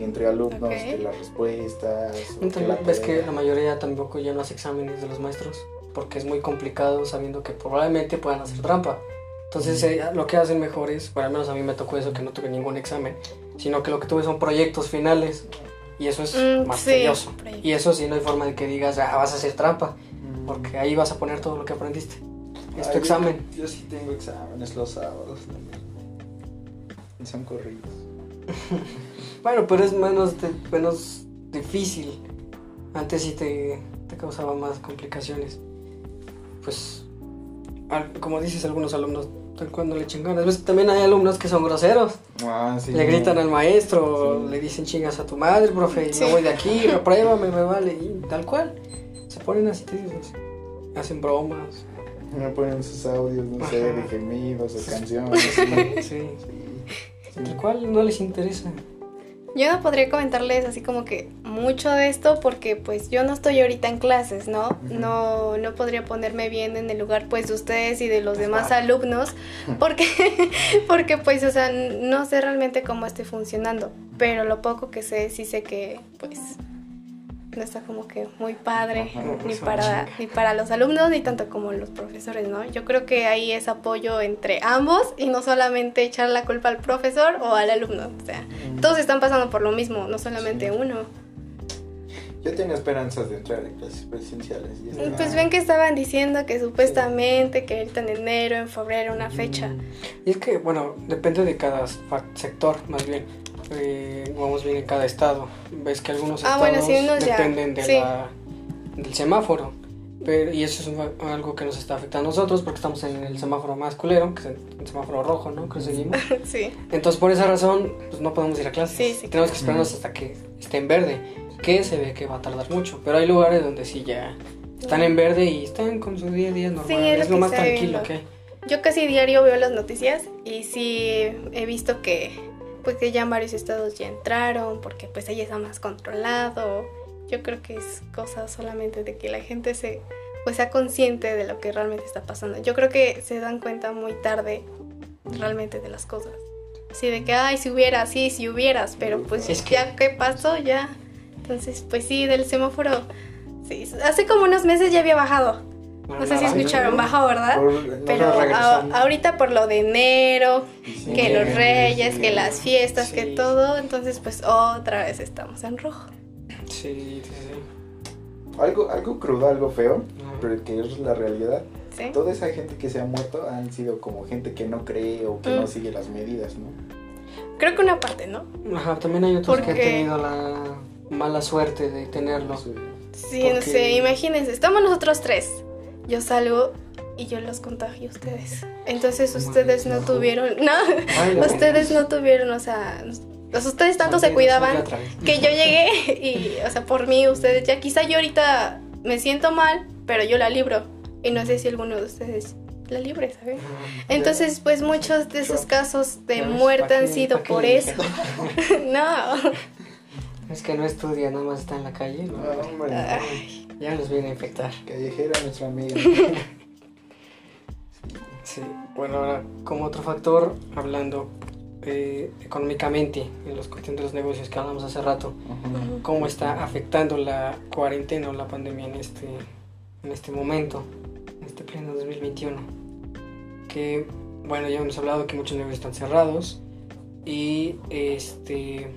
entre alumnos que las respuestas. que la ves que la mayoría tampoco ya no hace exámenes de los maestros porque es muy complicado sabiendo que probablemente puedan hacer trampa. Entonces eh, lo que hacen mejor es, bueno, al menos a mí me tocó eso, que no tuve ningún examen, sino que lo que tuve son proyectos finales y eso es Mm, más sí, tedioso. Y eso sí no hay forma de que digas, ah, vas a hacer trampa, Mm. porque ahí vas a poner todo lo que aprendiste. Es Ay, tu examen. Yo, yo sí tengo exámenes los sábados también. Y son corridos. Bueno, pero es menos, de- menos difícil. Antes sí te, te causaba más complicaciones. Pues, al- como dices, algunos alumnos tal cuando le echan ganas. Ves, También hay alumnos que son groseros. Ah, sí. Le gritan al maestro, Sí. le dicen chingas a tu madre, profe, y Sí. no voy de aquí, repruébame, me vale. Y tal cual. Se ponen así, hacen bromas. Me ponen sus audios, no sé, de gemidos o canciones. Sí, Sí. tal cual no les interesa. Yo no podría comentarles así como que mucho de esto porque pues yo no estoy ahorita en clases, ¿no? No no podría ponerme bien en el lugar pues de ustedes y de los Pues demás alumnos porque porque pues o sea, no sé realmente cómo esté funcionando, pero lo poco que sé sí sé que pues no está como que muy padre Ajá, ni pues, para ni para los alumnos ni tanto como los profesores, ¿no? Yo creo que ahí es apoyo entre ambos y no solamente echar la culpa al profesor o al alumno, o sea, todos están pasando por lo mismo, no solamente Sí. uno. Yo tenía esperanzas de entrar en clases presenciales. Y este, Pues ven que estaban diciendo que supuestamente que ahorita en enero, en febrero, una fecha. Y es que, bueno, depende de cada sector, más bien. Eh, vamos bien en cada estado. Ves que algunos Ah, estados bueno, sí, unos ya, dependen de sí. la- del semáforo. Pero, y eso es un- algo que nos está afectando a nosotros porque estamos en el semáforo más culero, que es el, el semáforo rojo, ¿no? Que seguimos. sí. Entonces, por esa razón, pues no podemos ir a clases. Sí, sí, Tenemos que esperarnos hasta que esté en verde, que se ve que va a tardar mucho. Pero hay lugares donde sí ya están en verde y están con su día a día normal. es lo es lo que más tranquilo viendo. que hay. Yo casi diario veo las noticias y sí he visto que pues que ya en varios estados ya entraron porque pues ahí está más controlado. Yo creo que es cosa solamente de que la gente se pues sea consciente de lo que realmente está pasando. Yo creo que se dan cuenta muy tarde realmente de las cosas. Sí, de que, ay, si hubiera, sí, si hubieras, pero pues Es que- ya que pasó, ya. Entonces, pues sí, del semáforo, sí, hace como unos meses ya había bajado. No sé si escucharon, bajó, ¿verdad? Por- Pero a- ahorita por lo de enero, Sí, que los reyes, sí. que las fiestas, que todo, entonces pues otra vez estamos en rojo. Sí, sí, sí. Algo, algo crudo, algo feo, pero que es la realidad. ¿sí? Toda esa gente que se ha muerto han sido como gente que no cree o que Mm. no sigue las medidas, ¿no? Creo que una parte, ¿no? Ajá, también hay otros que han Porque- tenido la mala suerte de tenerlo. Sí. Sí, no Porque- sé, imagínense, estamos nosotros tres. Yo salgo y yo los contagio a ustedes. Entonces ustedes no tuvieron, no, ustedes no tuvieron, o sea, pues ustedes tanto se cuidaban que yo llegué y, o sea, por mí ustedes ya quizá yo ahorita me siento mal, pero yo la libro y no sé si alguno de ustedes la libre, ¿sabes? Ajá. Entonces, pues muchos de esos casos de ves, muerte ¿pa' han sido por eso. no. Es que no estudia, nada más está en la calle. ¿no? No, hombre, Ay. Ya nos viene a infectar. callejera nuestra amiga. Sí, bueno, ahora como otro factor, hablando eh, económicamente en los cuestión de los negocios que hablamos hace rato, Ujú. cómo está afectando la cuarentena o la pandemia en este, en este momento, en este pleno 2021. Que, bueno, ya hemos hablado que muchos negocios están cerrados y este,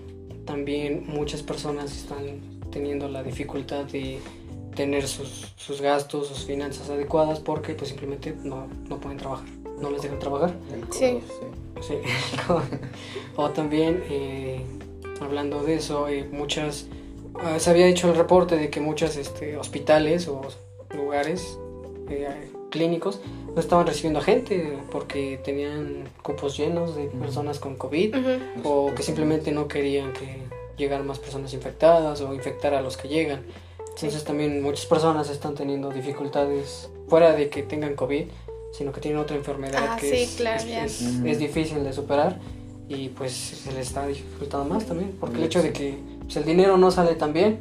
también muchas personas están teniendo la dificultad de tener sus, sus gastos, sus finanzas adecuadas porque pues simplemente no, no pueden trabajar, no les dejan trabajar. Sí. Sí. o también, eh, hablando de eso, eh, muchas... ah, se había hecho el reporte de que muchos este, hospitales o lugares eh, clínicos no estaban recibiendo a gente porque tenían cupos llenos de personas con COVID o que simplemente no querían que llegaran más personas infectadas o infectar a los que llegan. Entonces también muchas personas están teniendo dificultades fuera de que tengan COVID, sino que tienen otra enfermedad Ah, que sí, es, claro, es- difícil de superar y pues se les está dificultando más también, porque el hecho de que pues, el dinero no sale tan bien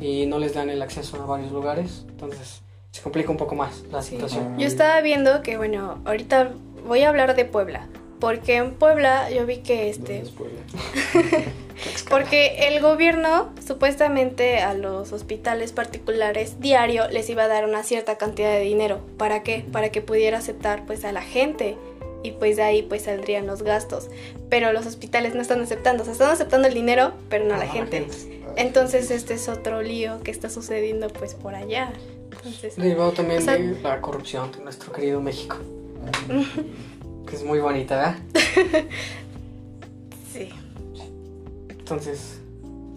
y no les dan el acceso a varios lugares, entonces se complica un poco más la Sí. situación. Yo estaba viendo que, bueno, ahorita voy a hablar de Puebla. Porque en Puebla yo vi que este. ¿Dónde es Puebla? Porque el gobierno supuestamente a los hospitales particulares diario les iba a dar una cierta cantidad de dinero. ¿Para qué? Para que pudiera aceptar pues a la gente. Y pues de ahí pues saldrían los gastos. Pero los hospitales no están aceptando. O sea, están aceptando el dinero, pero no a la gente. Entonces este es otro lío que está sucediendo pues por allá. Entonces, Derivado también O sea- de la corrupción de nuestro querido México, que es muy bonita, ¿verdad? Entonces,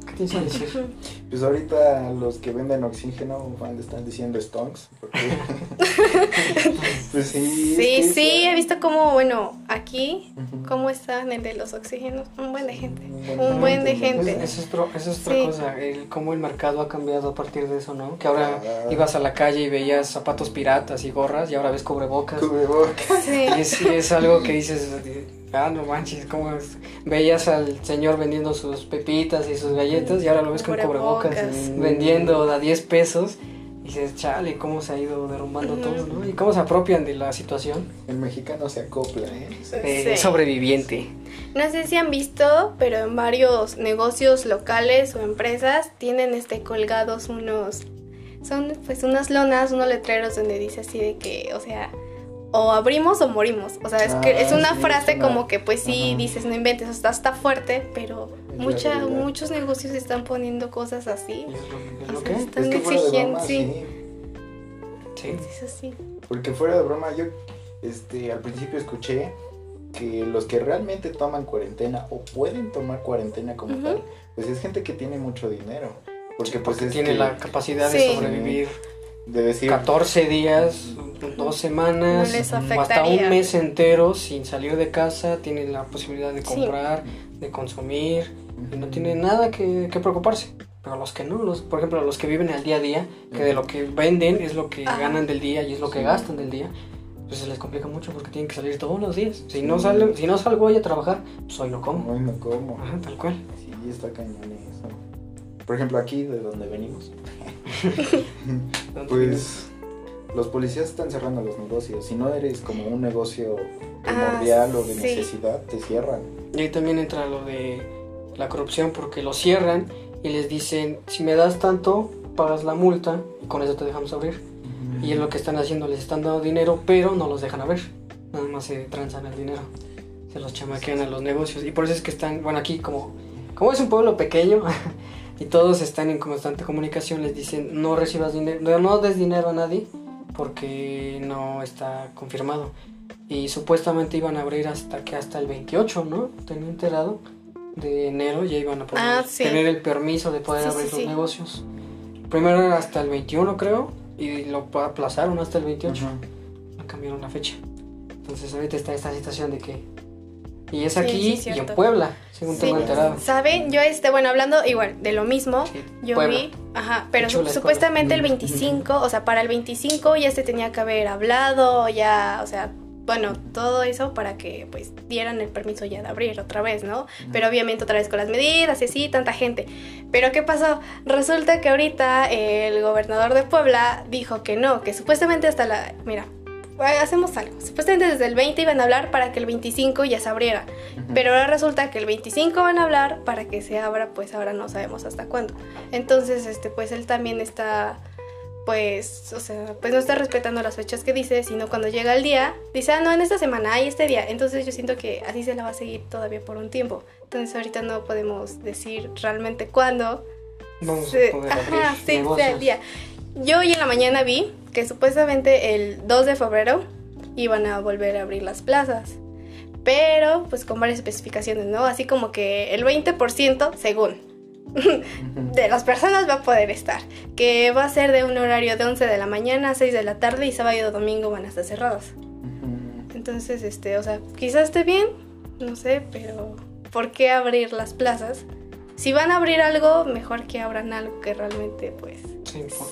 ¿qué tienes que decir? Pues ahorita los que venden oxígeno van, están diciendo stonks. porque- pues sí. es Sí, que sí, eso- he visto como, bueno, aquí, Ujú. cómo están el de los oxígenos. Un buen de gente. Un buen Un buen de gente. Es, eso es, otro- eso es otra Sí. cosa, el, cómo el mercado ha cambiado a partir de eso, ¿no? Que ahora Ah. ibas a la calle y veías zapatos piratas y gorras y ahora ves cubrebocas. Cubrebocas. Sí. Y es, y es algo que dices, ah, no manches, ¿cómo es? Veías al señor vendiendo sus pepitas y sus galletas y ahora lo ves con cubrebocas, Cubrebocas. vendiendo a 10 pesos. Y dices, chale, cómo se ha ido derrumbando todo, ¿no? Y cómo se apropian de la situación. El mexicano se acopla, ¿eh? Eh, Sí. Sobreviviente. No sé si han visto, pero en varios negocios locales o empresas tienen este colgados unos son pues unas lonas, unos letreros donde dice así de que, o sea, o abrimos o morimos. O sea, es que Ah, es una sí, frase es una- como que pues sí Ajá. dices, no inventes, o sea, está fuerte, pero Es mucha, muchos negocios están poniendo cosas así. ¿Y es lo, es O lo sea, que? Están que exigiendo, sí. sí. Sí. Es así. Porque fuera de broma, yo este, al principio escuché que los que realmente toman cuarentena o pueden tomar cuarentena como tal, pues es gente que tiene mucho dinero. Porque pues Porque es tiene que la capacidad Sí. de sobrevivir de decir 14 días, dos semanas, No les o hasta un mes entero sin salir de casa, tienen la posibilidad de Sí. comprar, de consumir y no tienen nada que, que preocuparse. Pero los que no, los, por ejemplo, los que viven al día a día, que de lo que venden es lo que Ajá. ganan del día y es lo que Sí. gastan del día, pues se les complica mucho porque tienen que salir todos los días. Si no, sale, si no salgo hoy a trabajar, pues hoy no como. Ay, no como. Ajá, tal cual. Sí, está cañón eso. Por ejemplo, aquí de donde venimos, pues los policías están cerrando los negocios. Si no eres como un negocio primordial Ah, o de sí. necesidad, te cierran. Y ahí también entra lo de la corrupción porque lo cierran y les dicen, si me das tanto, pagas la multa y con eso te dejamos abrir. Y es lo que están haciendo, les están dando dinero, pero no los dejan abrir. Nada más se transan el dinero. Se los chamaquean a los negocios. Y por eso es que están, bueno, aquí como, como es un pueblo pequeño y todos están en constante comunicación, les dicen, no recibas dinero, no, no des dinero a nadie porque no está confirmado. Y supuestamente iban a abrir hasta que hasta el 28, ¿no? Tenía enterado de enero ya iban a poder Ah, sí. tener el permiso de poder Sí, abrir sí, los sí. negocios. Primero era hasta el 21, creo, y lo aplazaron hasta el 28. Ujú. cambiaron la fecha. Entonces ahorita está esta situación de que... Y es aquí sí, y en. Puebla, según tengo enterado. ¿Saben? Yo, este, bueno, hablando igual de lo mismo, yo Puebla. vi, ajá, pero su- supuestamente el Puebla. 25, o sea, para el 25 ya se tenía que haber hablado, ya, o sea, bueno, todo eso para que pues dieran el permiso ya de abrir otra vez, ¿no? Pero obviamente otra vez con las medidas y así, tanta gente. Pero ¿qué pasó? Resulta que ahorita el gobernador de Puebla dijo que no, que supuestamente hasta la, mira, hacemos algo. Supuestamente desde el 20 iban a hablar para que el 25 ya se abriera. Pero ahora resulta que el 25 van a hablar para que se abra, pues ahora no sabemos hasta cuándo. Entonces, este, pues él también está, pues, o sea, pues no está respetando las fechas que dice, sino cuando llega el día, dice, ah, no, en esta semana hay este día. Entonces yo siento que así se la va a seguir todavía por un tiempo. Entonces ahorita no podemos decir realmente cuándo Vamos se- a poder abrir ajá, sí, negocios. sea el día. Yo hoy en la mañana vi que supuestamente el 2 de febrero iban a volver a abrir las plazas. Pero pues con varias especificaciones, ¿no? Así como que el 20% según de las personas va a poder estar. Que va a ser de un horario de 11 de la mañana a 6 de la tarde y sábado y domingo van a estar cerradas. Entonces, este, o sea, quizás esté bien, no sé, pero ¿por qué abrir las plazas? Si van a abrir algo, mejor que abran algo que realmente, pues,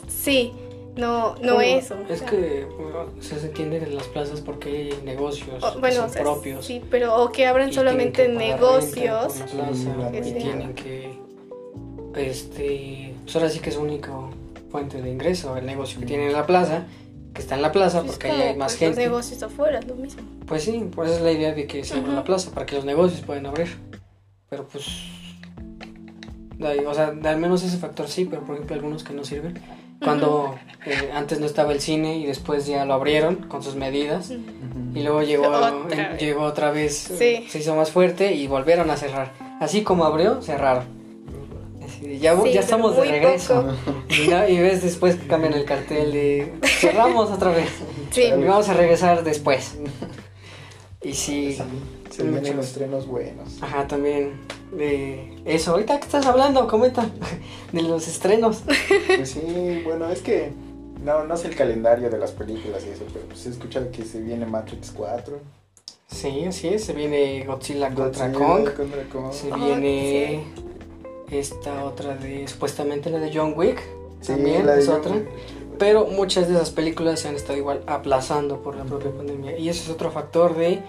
Sí, no, no eso. o Es sea, que bueno, se entiende de las plazas porque hay negocios o- que bueno, son o sea, propios. sí, pero o que abran solamente que negocios. plaza, Sí, y tienen que este pues ahora sí que es única fuente de ingreso el negocio que tienen en la plaza que está en la plaza Es porque ahí hay más pues, gente Los negocios afuera, es lo mismo. pues sí por eso es la idea de que se abra la plaza para que los negocios puedan abrir pero pues de ahí, o sea de al menos ese factor sí pero por ejemplo algunos que no sirven cuando eh, antes no estaba el cine y después ya lo abrieron con sus medidas y luego llegó Otra vez. llegó otra vez, Sí. se hizo más fuerte y volvieron a cerrar. Así como abrió, cerraron. Ya, Sí, ya pero estamos de regreso. Y, ya- y ves después que cambian el cartel de cerramos otra vez. Sí. Y vamos a regresar después. Y sí, Sí, se vienen muchos. estrenos buenos. ajá, también de eso. Ahorita que estás hablando, comenta de los estrenos. Pues sí, bueno, es que no, no sé el calendario de las películas y eso, pero pues he escuchado que se viene Matrix 4. Sí, así es. Se viene Godzilla contra Godzilla Kong. contra Kong. Se Oh, viene esta otra de supuestamente la de John Wick. Sí, también la de es John otra. Pero muchas de esas películas se han estado igual aplazando por la propia pandemia. Y eso es otro factor de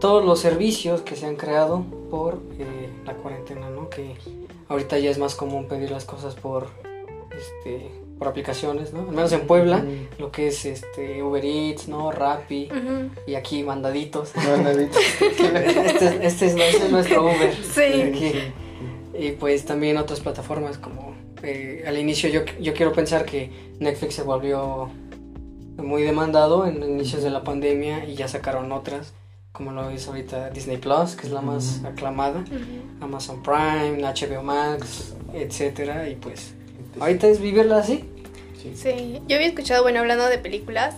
todos los servicios que se han creado por eh, la cuarentena, ¿no? Que ahorita ya es más común pedir las cosas por, este, por aplicaciones, ¿no? Al menos en Puebla, Mm. lo que es este, Uber Eats, ¿no? Rappi. Y aquí mandaditos. No, nadita. este, es- este es, este es nuestro Uber. Sí. Aquí. Y pues también otras plataformas como eh, al inicio yo, yo quiero pensar que Netflix se volvió muy demandado en inicios de la pandemia y ya sacaron otras como lo es ahorita Disney Plus que es la más aclamada. Amazon Prime HBO Max etcétera y pues ahorita es vivirla así Sí. Sí, yo había escuchado, bueno, hablando de películas,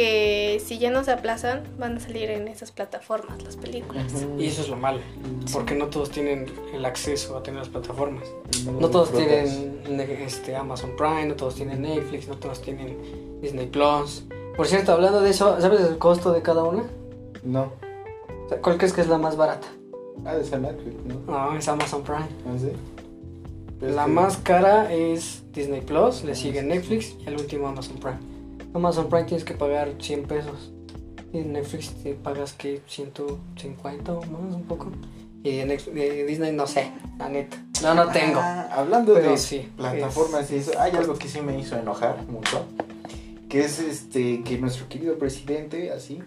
que si ya no se aplazan, van a salir en esas plataformas las películas. Y eso es lo malo porque no todos tienen el acceso a tener las plataformas No, No todos tienen ne- este, Amazon Prime, no todos tienen Netflix, no todos tienen Disney Plus. Por cierto, hablando de eso, ¿sabes el costo de cada una? No. ¿Cuál crees que es la más barata? Ah, de San Netflix, ¿no? No, es Amazon Prime. ¿Ah, sí? Pero La es que- más cara es Disney Plus, le sigue Netflix y el último Amazon Prime. Amazon Prime tienes que pagar 100 pesos. Y en Netflix te pagas que 150 o más, un poco. Y Nex- de Disney no sé, la neta. No, no tengo. Ah, hablando Pero de sí, plataformas y eso, hay algo que sí me hizo enojar mucho. Que es este que nuestro querido presidente, así,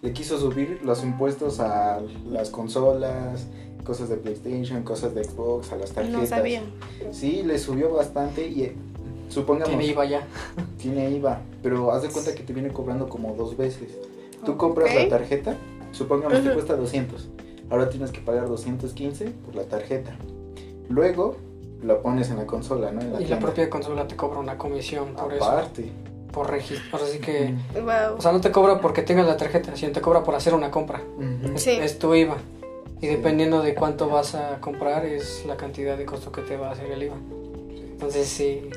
le quiso subir los impuestos a las consolas, cosas de PlayStation, cosas de Xbox, a las tarjetas. No sabía. Sí, le subió bastante y eh, supongamos Tiene IVA ya. tiene IVA, pero haz de cuenta que te viene cobrando como dos veces. Tú compras la tarjeta, supongamos que cuesta 200. Ahora tienes que pagar 215 por la tarjeta. Luego la pones en la consola, ¿no? En Y la propia consola te cobra una comisión por eso. Aparte. Por registro. Así que. Wow. O sea, no te cobra porque tengas la tarjeta, sino te cobra por hacer una compra. Es, Sí. es tu IVA. Y Sí. dependiendo de cuánto vas a comprar, es la cantidad de costo que te va a hacer el IVA. Entonces, sí.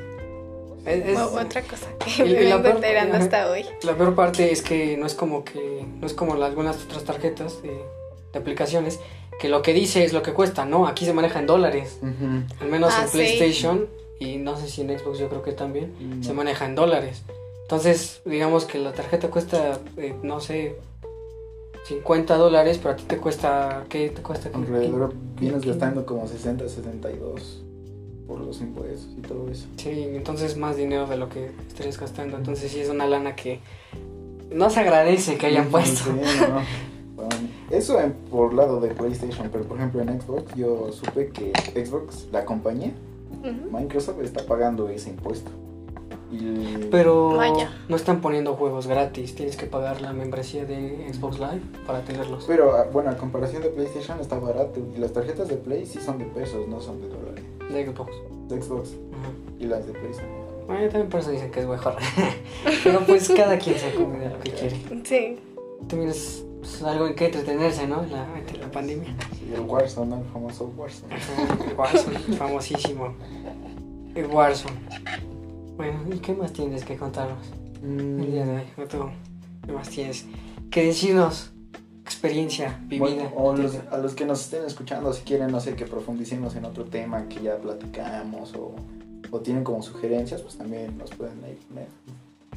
Es- otra cosa que Y- me vengo peor- enterando ajá. hasta hoy. La peor parte es que no es como que no es como algunas otras tarjetas de, de aplicaciones que lo que dice es lo que cuesta, no, aquí se maneja en dólares, al menos Ah, en sí. PlayStation y no sé si en Xbox yo creo que también No. se maneja en dólares. Entonces, digamos que la tarjeta cuesta eh, no sé 50 dólares, pero a ti te cuesta ¿qué te cuesta? Alrededor vienes ¿Qué- gastando como 60, 62 por los impuestos y todo eso. Sí, entonces más dinero de lo que estarías gastando. Entonces sí es una lana que no se agradece que hayan puesto. sí, no. Bueno, eso en- por lado de PlayStation, pero por ejemplo en Xbox yo supe que Xbox, la compañía, Ujú. Microsoft está pagando ese impuesto. Y Pero Vaya. no están poniendo juegos gratis, tienes que pagar la membresía de Xbox Live para tenerlos. Pero ah, bueno, a comparación de PlayStation está barato. Y las tarjetas de Play sí son de pesos, no son de dólares. De Xbox. De Xbox Ajá. y las de Play son de dólares. Bueno, también por eso dicen que es mejor. Pero pues cada quien se acomode lo que quiere. Sí. También es pues, algo en que entretenerse, ¿no? La, pandemia. Sí, el Warzone, ¿no? el famoso Warzone. El Warzone, famosísimo. El Warzone. Bueno, ¿y qué más tienes que contarnos el día de hoy? ¿Qué más tienes que decirnos? Experiencia vivida. Bueno, o los- a los que nos estén escuchando, si quieren, no sé, que profundicemos en otro tema que ya platicamos o, o tienen como sugerencias, pues también nos pueden ahí poner.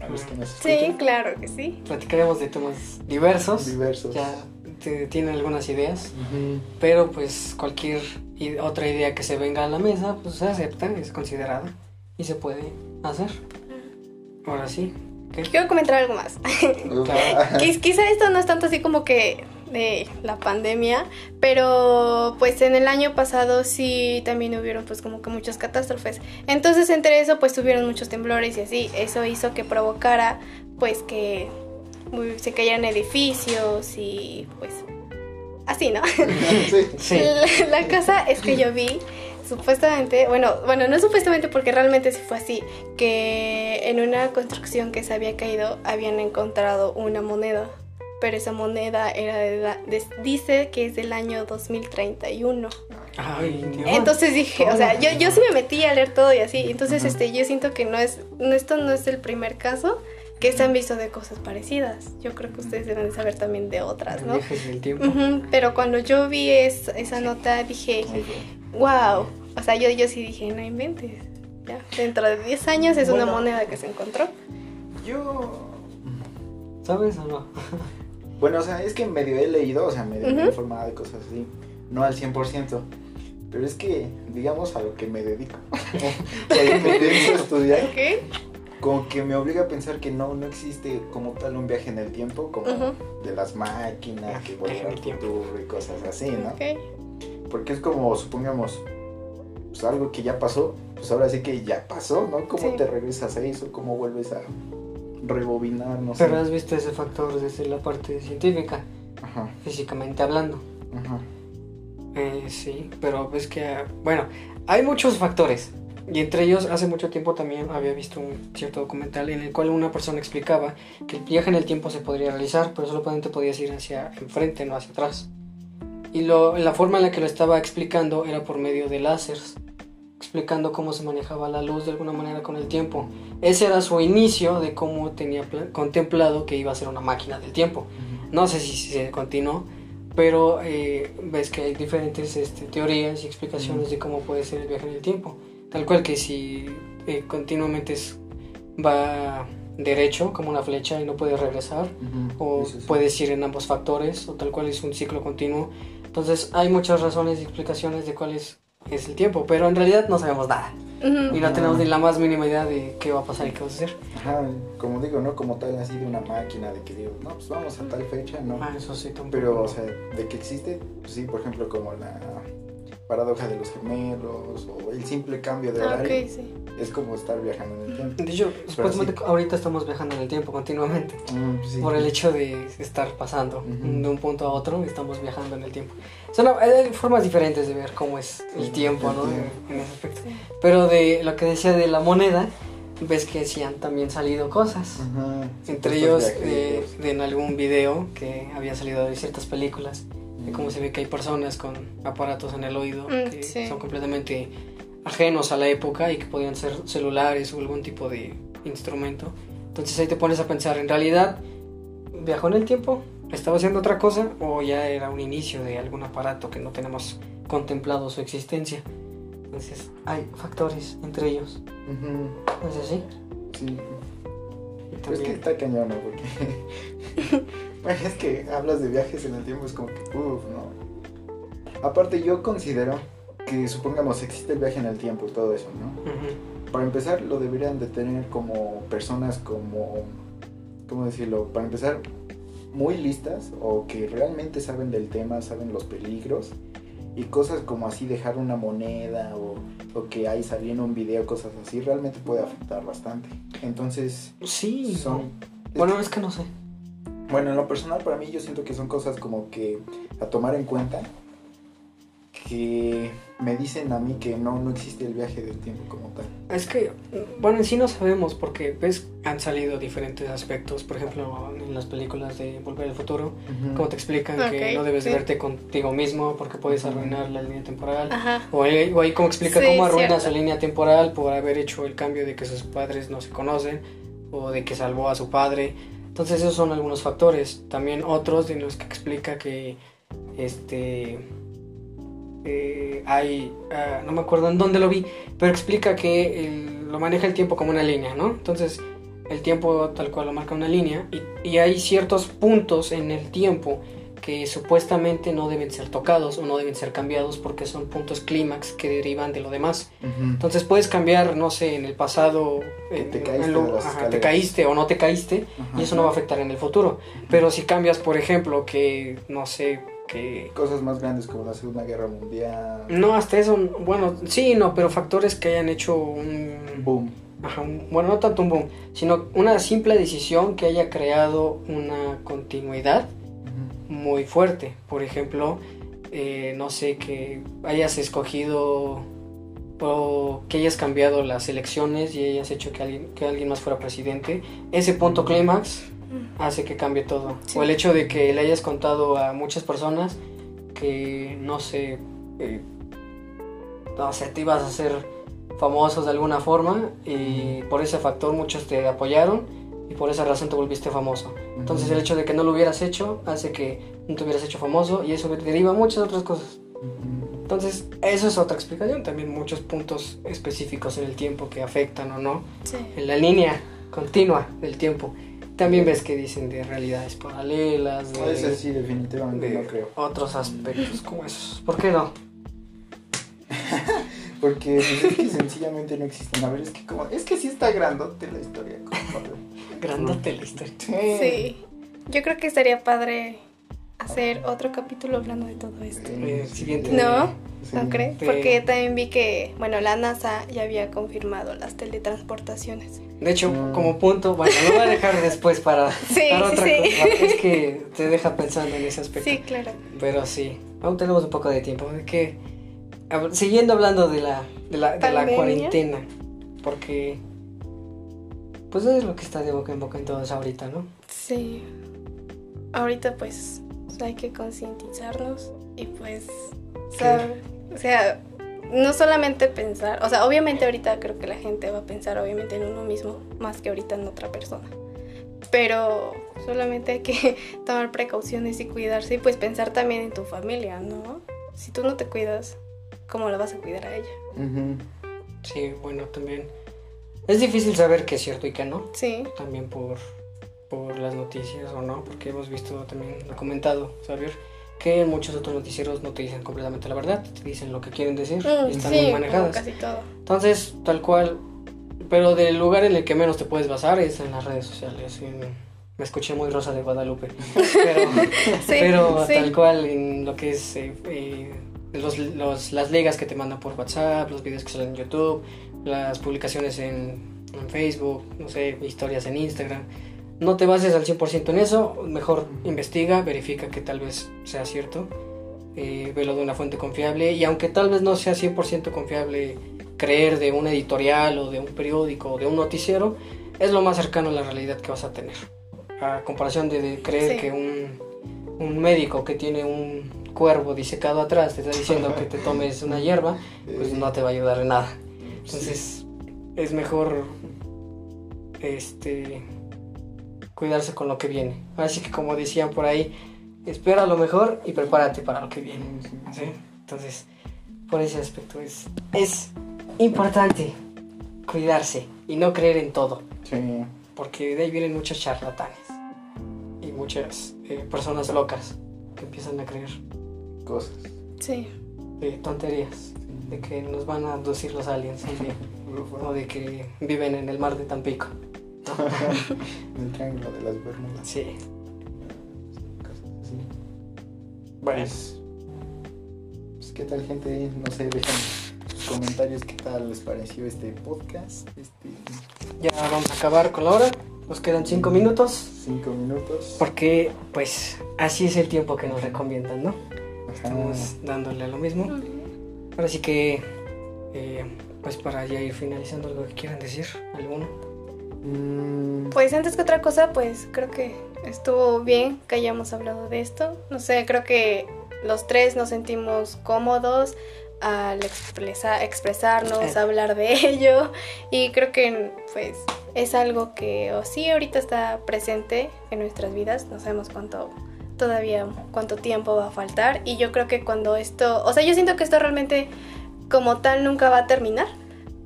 A los que nos Sí, claro que sí. Platicaremos de temas diversos. Diversos. Ya te- tienen algunas ideas. Ujú. Pero pues cualquier otra idea que se venga a la mesa, pues se acepta, es considerada y se puede hacer. Ahora sí. ¿qué? Quiero comentar algo más. Quiz- Quizá esto no es tanto así como que de la pandemia, pero pues en el año pasado sí también hubieron pues como que muchas catástrofes. Entonces entre eso pues tuvieron muchos temblores y así, eso hizo que provocara pues que se cayeran edificios y pues así, ¿no? Sí. Sí. La, la cosa es que yo vi, supuestamente, bueno, bueno, no supuestamente porque realmente sí fue así, que en una construcción que se había caído habían encontrado una moneda, pero esa moneda era de, la- de- dice que es del año 2031. Ay, Dios. Entonces dije, o sea, yo, yo sí me metí a leer todo y así, entonces Ujú. este, yo siento que no es, no, esto no es el primer caso que se han visto de cosas parecidas. Yo creo que ustedes deben de saber también de otras, ¿no? Viajes del tiempo. Pero cuando yo vi es- esa nota dije, wow. O sea, yo, yo sí dije, no inventes. Ya, dentro de 10 años es una moneda que se encontró. Yo. ¿Sabes o no? Bueno, o sea, es que medio he leído, o sea, medio me he informado de cosas así. No al 100%. Pero es que, digamos, a lo que me dedico. o a lo que pienso estudiar. ¿Qué? como que me obliga a pensar que no, no existe como tal un viaje en el tiempo, como de las máquinas, que volver al el tiempo. futuro y cosas así, ¿no? Ok. Porque es como, supongamos, pues algo que ya pasó, pues ahora sí que ya pasó, ¿no? ¿Cómo Sí. te regresas a eso? ¿Cómo vuelves a rebobinar? No sé. Pero has visto ese factor desde la parte científica, Ajá, físicamente hablando. ajá. Eh, sí, pero es que, ah, bueno, hay muchos factores. Y entre ellos, hace mucho tiempo también había visto un cierto documental en el cual una persona explicaba que el viaje en el tiempo se podría realizar, pero solamente podías ir hacia enfrente, no hacia atrás. Y lo, la forma en la que lo estaba explicando era por medio de láseres, explicando cómo se manejaba la luz de alguna manera con el tiempo. Ese era su inicio de cómo tenía pla- contemplado que iba a ser una máquina del tiempo. No sé si se continuó, pero eh, ves que hay diferentes este, teorías y explicaciones de cómo puede ser el viaje en el tiempo. Tal cual que si eh, continuamente es- va derecho como una flecha y no puede regresar, o sí. puedes ir en ambos factores, o tal cual es un ciclo continuo. Entonces hay muchas razones y explicaciones de cuál es, es el tiempo, pero en realidad no sabemos nada. Y no tenemos ni la más mínima idea de qué va a pasar y qué va a suceder. Ajá, como digo, ¿no? Como tal, así de una máquina, de que digo, no, pues vamos a tal fecha, ¿no? Ah, eso sí, tampoco. Pero, o sea, de que existe, pues sí, por ejemplo, como la paradoja de los gemelos o el simple cambio de Ah, horario, sí. es como estar viajando en el tiempo. de hecho, supuestamente ahorita estamos viajando en el tiempo continuamente. Mm, sí. Por el hecho de estar pasando de un punto a otro, estamos viajando en el tiempo. Son hay formas diferentes de ver cómo es el tiempo, ¿no? En ese aspecto. Pero de lo que decía de la moneda, ves que sí han también salido cosas. Ajá, Entre ellos, eh, viajeros. de en algún video que había salido de ciertas películas, de cómo se ve que hay personas con aparatos en el oído Mm, que sí. son completamente ajenos a la época y que podían ser celulares o algún tipo de instrumento. Entonces ahí te pones a pensar, ¿en realidad viajó en el tiempo? ¿Estaba haciendo otra cosa? ¿O ya era un inicio de algún aparato que no tenemos contemplado su existencia? Entonces hay factores entre ellos. Ujú, ¿No es así? Sí. Es que está cañón, ¿no? Porque. bueno, es que hablas de viajes en el tiempo, es como que. Uff, ¿no? Aparte, yo considero que, supongamos, existe el viaje en el tiempo y todo eso, ¿no? Para empezar, lo deberían de tener como personas como. ¿Cómo decirlo? Para empezar, muy listas o que realmente saben del tema, saben los peligros. Y cosas como así dejar una moneda o, o que ahí saliendo un video, cosas así, realmente puede afectar bastante. Entonces, Sí, son... Bueno, es que no sé. Bueno, en lo personal para mí yo siento que son cosas como que a tomar en cuenta que me dicen a mí que no, no existe el viaje del tiempo como tal. Es que, bueno, en sí no sabemos porque, ves, han salido diferentes aspectos. Por ejemplo, en las películas de Volver al Futuro, como te explican que Ok, no debes de sí. verte contigo mismo porque puedes arruinar la línea temporal. Ajá. O ahí, o ahí como explica Sí, cómo arruina cierto. su línea temporal por haber hecho el cambio de que sus padres no se conocen o de que salvó a su padre. Entonces esos son algunos factores. También otros de los que explica que este eh, hay, ah, no me acuerdo en dónde lo vi, pero explica que el- lo maneja el tiempo como una línea, ¿no? Entonces el tiempo tal cual lo marca una línea y, y hay ciertos puntos en el tiempo que supuestamente no deben ser tocados o no deben ser cambiados porque son puntos clímax que derivan de lo demás. Entonces puedes cambiar, no sé, en el pasado Que en- te en lo- ajá, caíste o no te caíste y eso no va a afectar en el futuro. Pero si cambias, por ejemplo, que no sé, que Cosas más grandes como la Segunda Guerra Mundial. no hasta eso, bueno, sí, no, pero factores que hayan hecho un, Boom. ajá, un- bueno, no tanto un boom, sino una simple decisión que haya creado una continuidad muy fuerte. Por ejemplo, eh, no sé, que hayas escogido o que hayas cambiado las elecciones y hayas hecho que alguien, que alguien más fuera presidente. Ese punto clímax hace que cambie todo. Sí. O el hecho de que le hayas contado a muchas personas que, no sé, eh, no sé, te ibas a hacer famosos de alguna forma y por ese factor muchos te apoyaron y por esa razón te volviste famoso. Entonces el hecho de que no lo hubieras hecho hace que no te hubieras hecho famoso y eso deriva muchas otras cosas. Entonces eso es otra explicación, también muchos puntos específicos en el tiempo que afectan o no Sí. en la línea continua del tiempo. También ves que dicen de realidades paralelas, de, Eso sí, definitivamente de no creo. otros aspectos como esos. ¿Por qué no? Porque pues, es que sencillamente no existen. A ver, es que como. Es que sí está grandote la historia. como- Grandote la historia. Sí. Yo creo que estaría padre hacer otro capítulo hablando de todo esto. Siguiente. No, Sí. ¿no crees? Sí. Porque también vi que, bueno, la NASA ya había confirmado las teletransportaciones. De hecho, Mm. como punto, bueno, lo voy a dejar después para, Sí, para otra cosa. Es que te deja pensando en ese aspecto. Sí, claro. Pero sí, aún tenemos un poco de tiempo. De que, siguiendo hablando de la, de la, de la cuarentena, porque pues es lo que está de boca en boca en todos ahorita, ¿no? Sí. Ahorita pues hay que concientizarnos y pues saber, o sea, no solamente pensar, o sea, obviamente ahorita creo que la gente va a pensar obviamente en uno mismo más que ahorita en otra persona. Pero solamente hay que tomar precauciones y cuidarse y pues pensar también en tu familia, ¿no? Si tú no te cuidas, ¿cómo la vas a cuidar a ella? Sí, bueno, también. Es difícil saber qué es cierto y qué no. Sí, También por, por las noticias o no, porque hemos visto también, documentado, saber que en muchos otros noticieros no te dicen completamente la verdad, te dicen lo que quieren decir Mm, y están sí, muy manejadas. casi todo. Entonces, tal cual, pero del lugar en el que menos te puedes basar es en las redes sociales. en- me escuché muy Rosa de Guadalupe, pero, Sí, pero sí. tal cual en lo que es eh, eh, los, los- las ligas que te mandan por WhatsApp, los videos que salen en YouTube, las publicaciones en, en Facebook, no sé, historias en Instagram. No te bases al 100% en eso, mejor investiga, verifica que tal vez sea cierto, eh, velo de una fuente confiable y aunque tal vez no sea 100% confiable creer de un editorial o de un periódico o de un noticiero, es lo más cercano a la realidad que vas a tener. A comparación de, de creer Sí. que un un médico que tiene un cuervo disecado atrás te está diciendo que te tomes una hierba, pues no te va a ayudar en nada. Entonces es mejor este cuidarse con lo que viene. Así que como decían por ahí, espera lo mejor y prepárate para lo que viene. ¿sí? Entonces, por ese aspecto es, es importante cuidarse y no creer en todo. Sí. Porque de ahí vienen muchos charlatanes y muchas eh, personas locas que empiezan a creer Cosas. Sí. de tonterías, de que nos van a abducir los aliens o de que viven en el mar de Tampico. En el triángulo de las Bermudas. Sí. Cosas así. Bueno, Pues, pues, ¿qué tal gente? No sé, dejen sus comentarios qué tal les pareció este podcast. Este, ya vamos a acabar con la hora. Nos quedan cinco minutos. cinco minutos. Porque, pues, así es el tiempo que nos recomiendan, ¿no? Ajá. Estamos dándole a lo mismo. Ahora sí que, eh, pues, para ya ir finalizando, algo que quieran decir, alguno. Mm, Pues antes que otra cosa, pues creo que estuvo bien que hayamos hablado de esto. No sé, creo que los tres nos sentimos cómodos al expresa- expresarnos, hablar de ello. Y creo que pues es algo que o sí ahorita está presente en nuestras vidas. No sabemos cuánto todavía cuánto tiempo va a faltar. Y yo creo que cuando esto, o sea, yo siento que esto realmente como tal nunca va a terminar.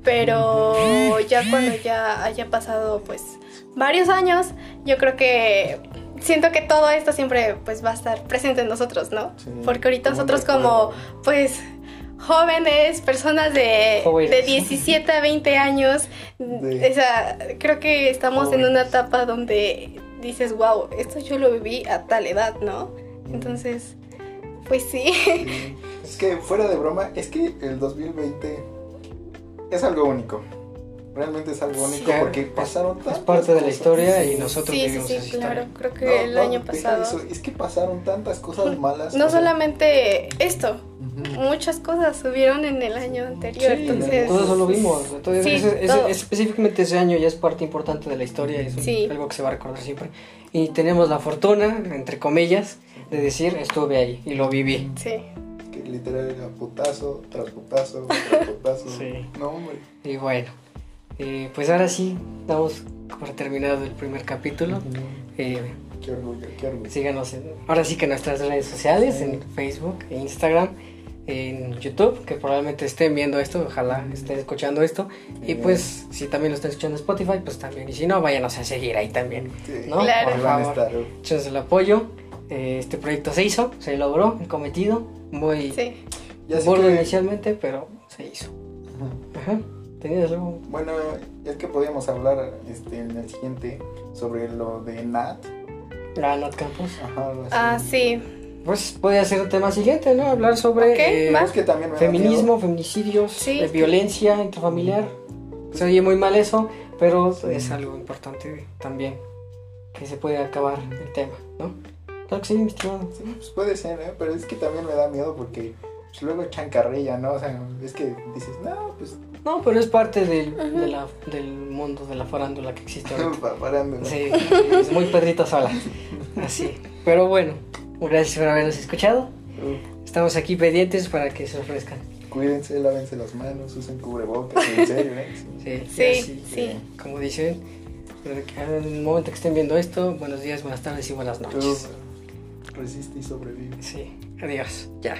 Pero ya cuando ya haya pasado pues varios años, yo creo que siento que todo esto siempre pues va a estar presente en nosotros, ¿no? Sí, Porque ahorita nosotros como pues jóvenes, personas de, Jóvenes. de 17 a 20 años, De- o sea, creo que estamos en una etapa donde dices, wow, esto yo lo viví a tal edad, ¿no? Entonces, pues sí. Sí. Es que fuera de broma, es que el 2020 es algo único. Realmente es algo único Sí, porque es- pasaron Es tantas parte de la cosas. historia y nosotros Sí, sí, vivimos sí, esa historia. claro. Creo que No, el no, año pasado. eso, es que pasaron tantas cosas malas. No solamente esto, ujú. muchas cosas subieron en el año anterior, Sí, entonces... todo eso lo vimos. Entonces, Sí, ese- ese- todo. específicamente ese año ya es parte importante de la historia, es un- Sí. algo que se va a recordar siempre. Y tenemos la fortuna, entre comillas, de decir estuve ahí y lo viví. Sí. Que literal era putazo, tras putazo, tras putazo. Sí. No, hombre. Y bueno, eh, pues ahora sí, damos por terminado el primer capítulo. Eh, Qué orgullo, qué orgullo. síganos en, ahora sí que en nuestras redes sociales, Sí. en Facebook, e Instagram, en YouTube, que probablemente estén viendo esto, ojalá estén escuchando esto. Y pues, si también lo están escuchando en Spotify, pues también. Y si no, váyanos a seguir ahí también. Sí. ¿No? Claro. Por favor. el apoyo. Eh, este proyecto se hizo, se logró, el cometido. Muy Sí. Ya que- inicialmente, pero se hizo. Ajá. Ajá. ¿Tenías algo? Bueno, es que podíamos hablar este, en el siguiente sobre lo de Nat. Ah, Nat Campos. Ajá. Ah, sí. Pues puede ser un tema siguiente, ¿no? Hablar sobre Ok, eh, que también feminismo, feminicidios, Sí. eh, violencia intrafamiliar. Se oye muy mal eso, pero es algo importante también que se puede acabar el tema, ¿no? Claro que sí, mi estimado. Sí, pues puede ser, ¿eh? pero es que también me da miedo porque pues, luego echan carrilla, ¿no? O sea, es que dices, no, pues No, pero es parte del, de la- del mundo de la farándula que existe ahorita. ¿no? Sí, es muy Pedrito Sola. Así. Pero bueno, gracias por habernos escuchado. Uh, Estamos aquí pendientes para que se ofrezcan. Cuídense, lávense las manos, usen cubrebocas, en serio, ¿eh? Sí. Sí, Sí, sí. eh, Como dicen, en el momento que estén viendo esto, buenos días, buenas tardes y buenas noches. Tú Resiste y sobrevive. Sí, adiós, ya.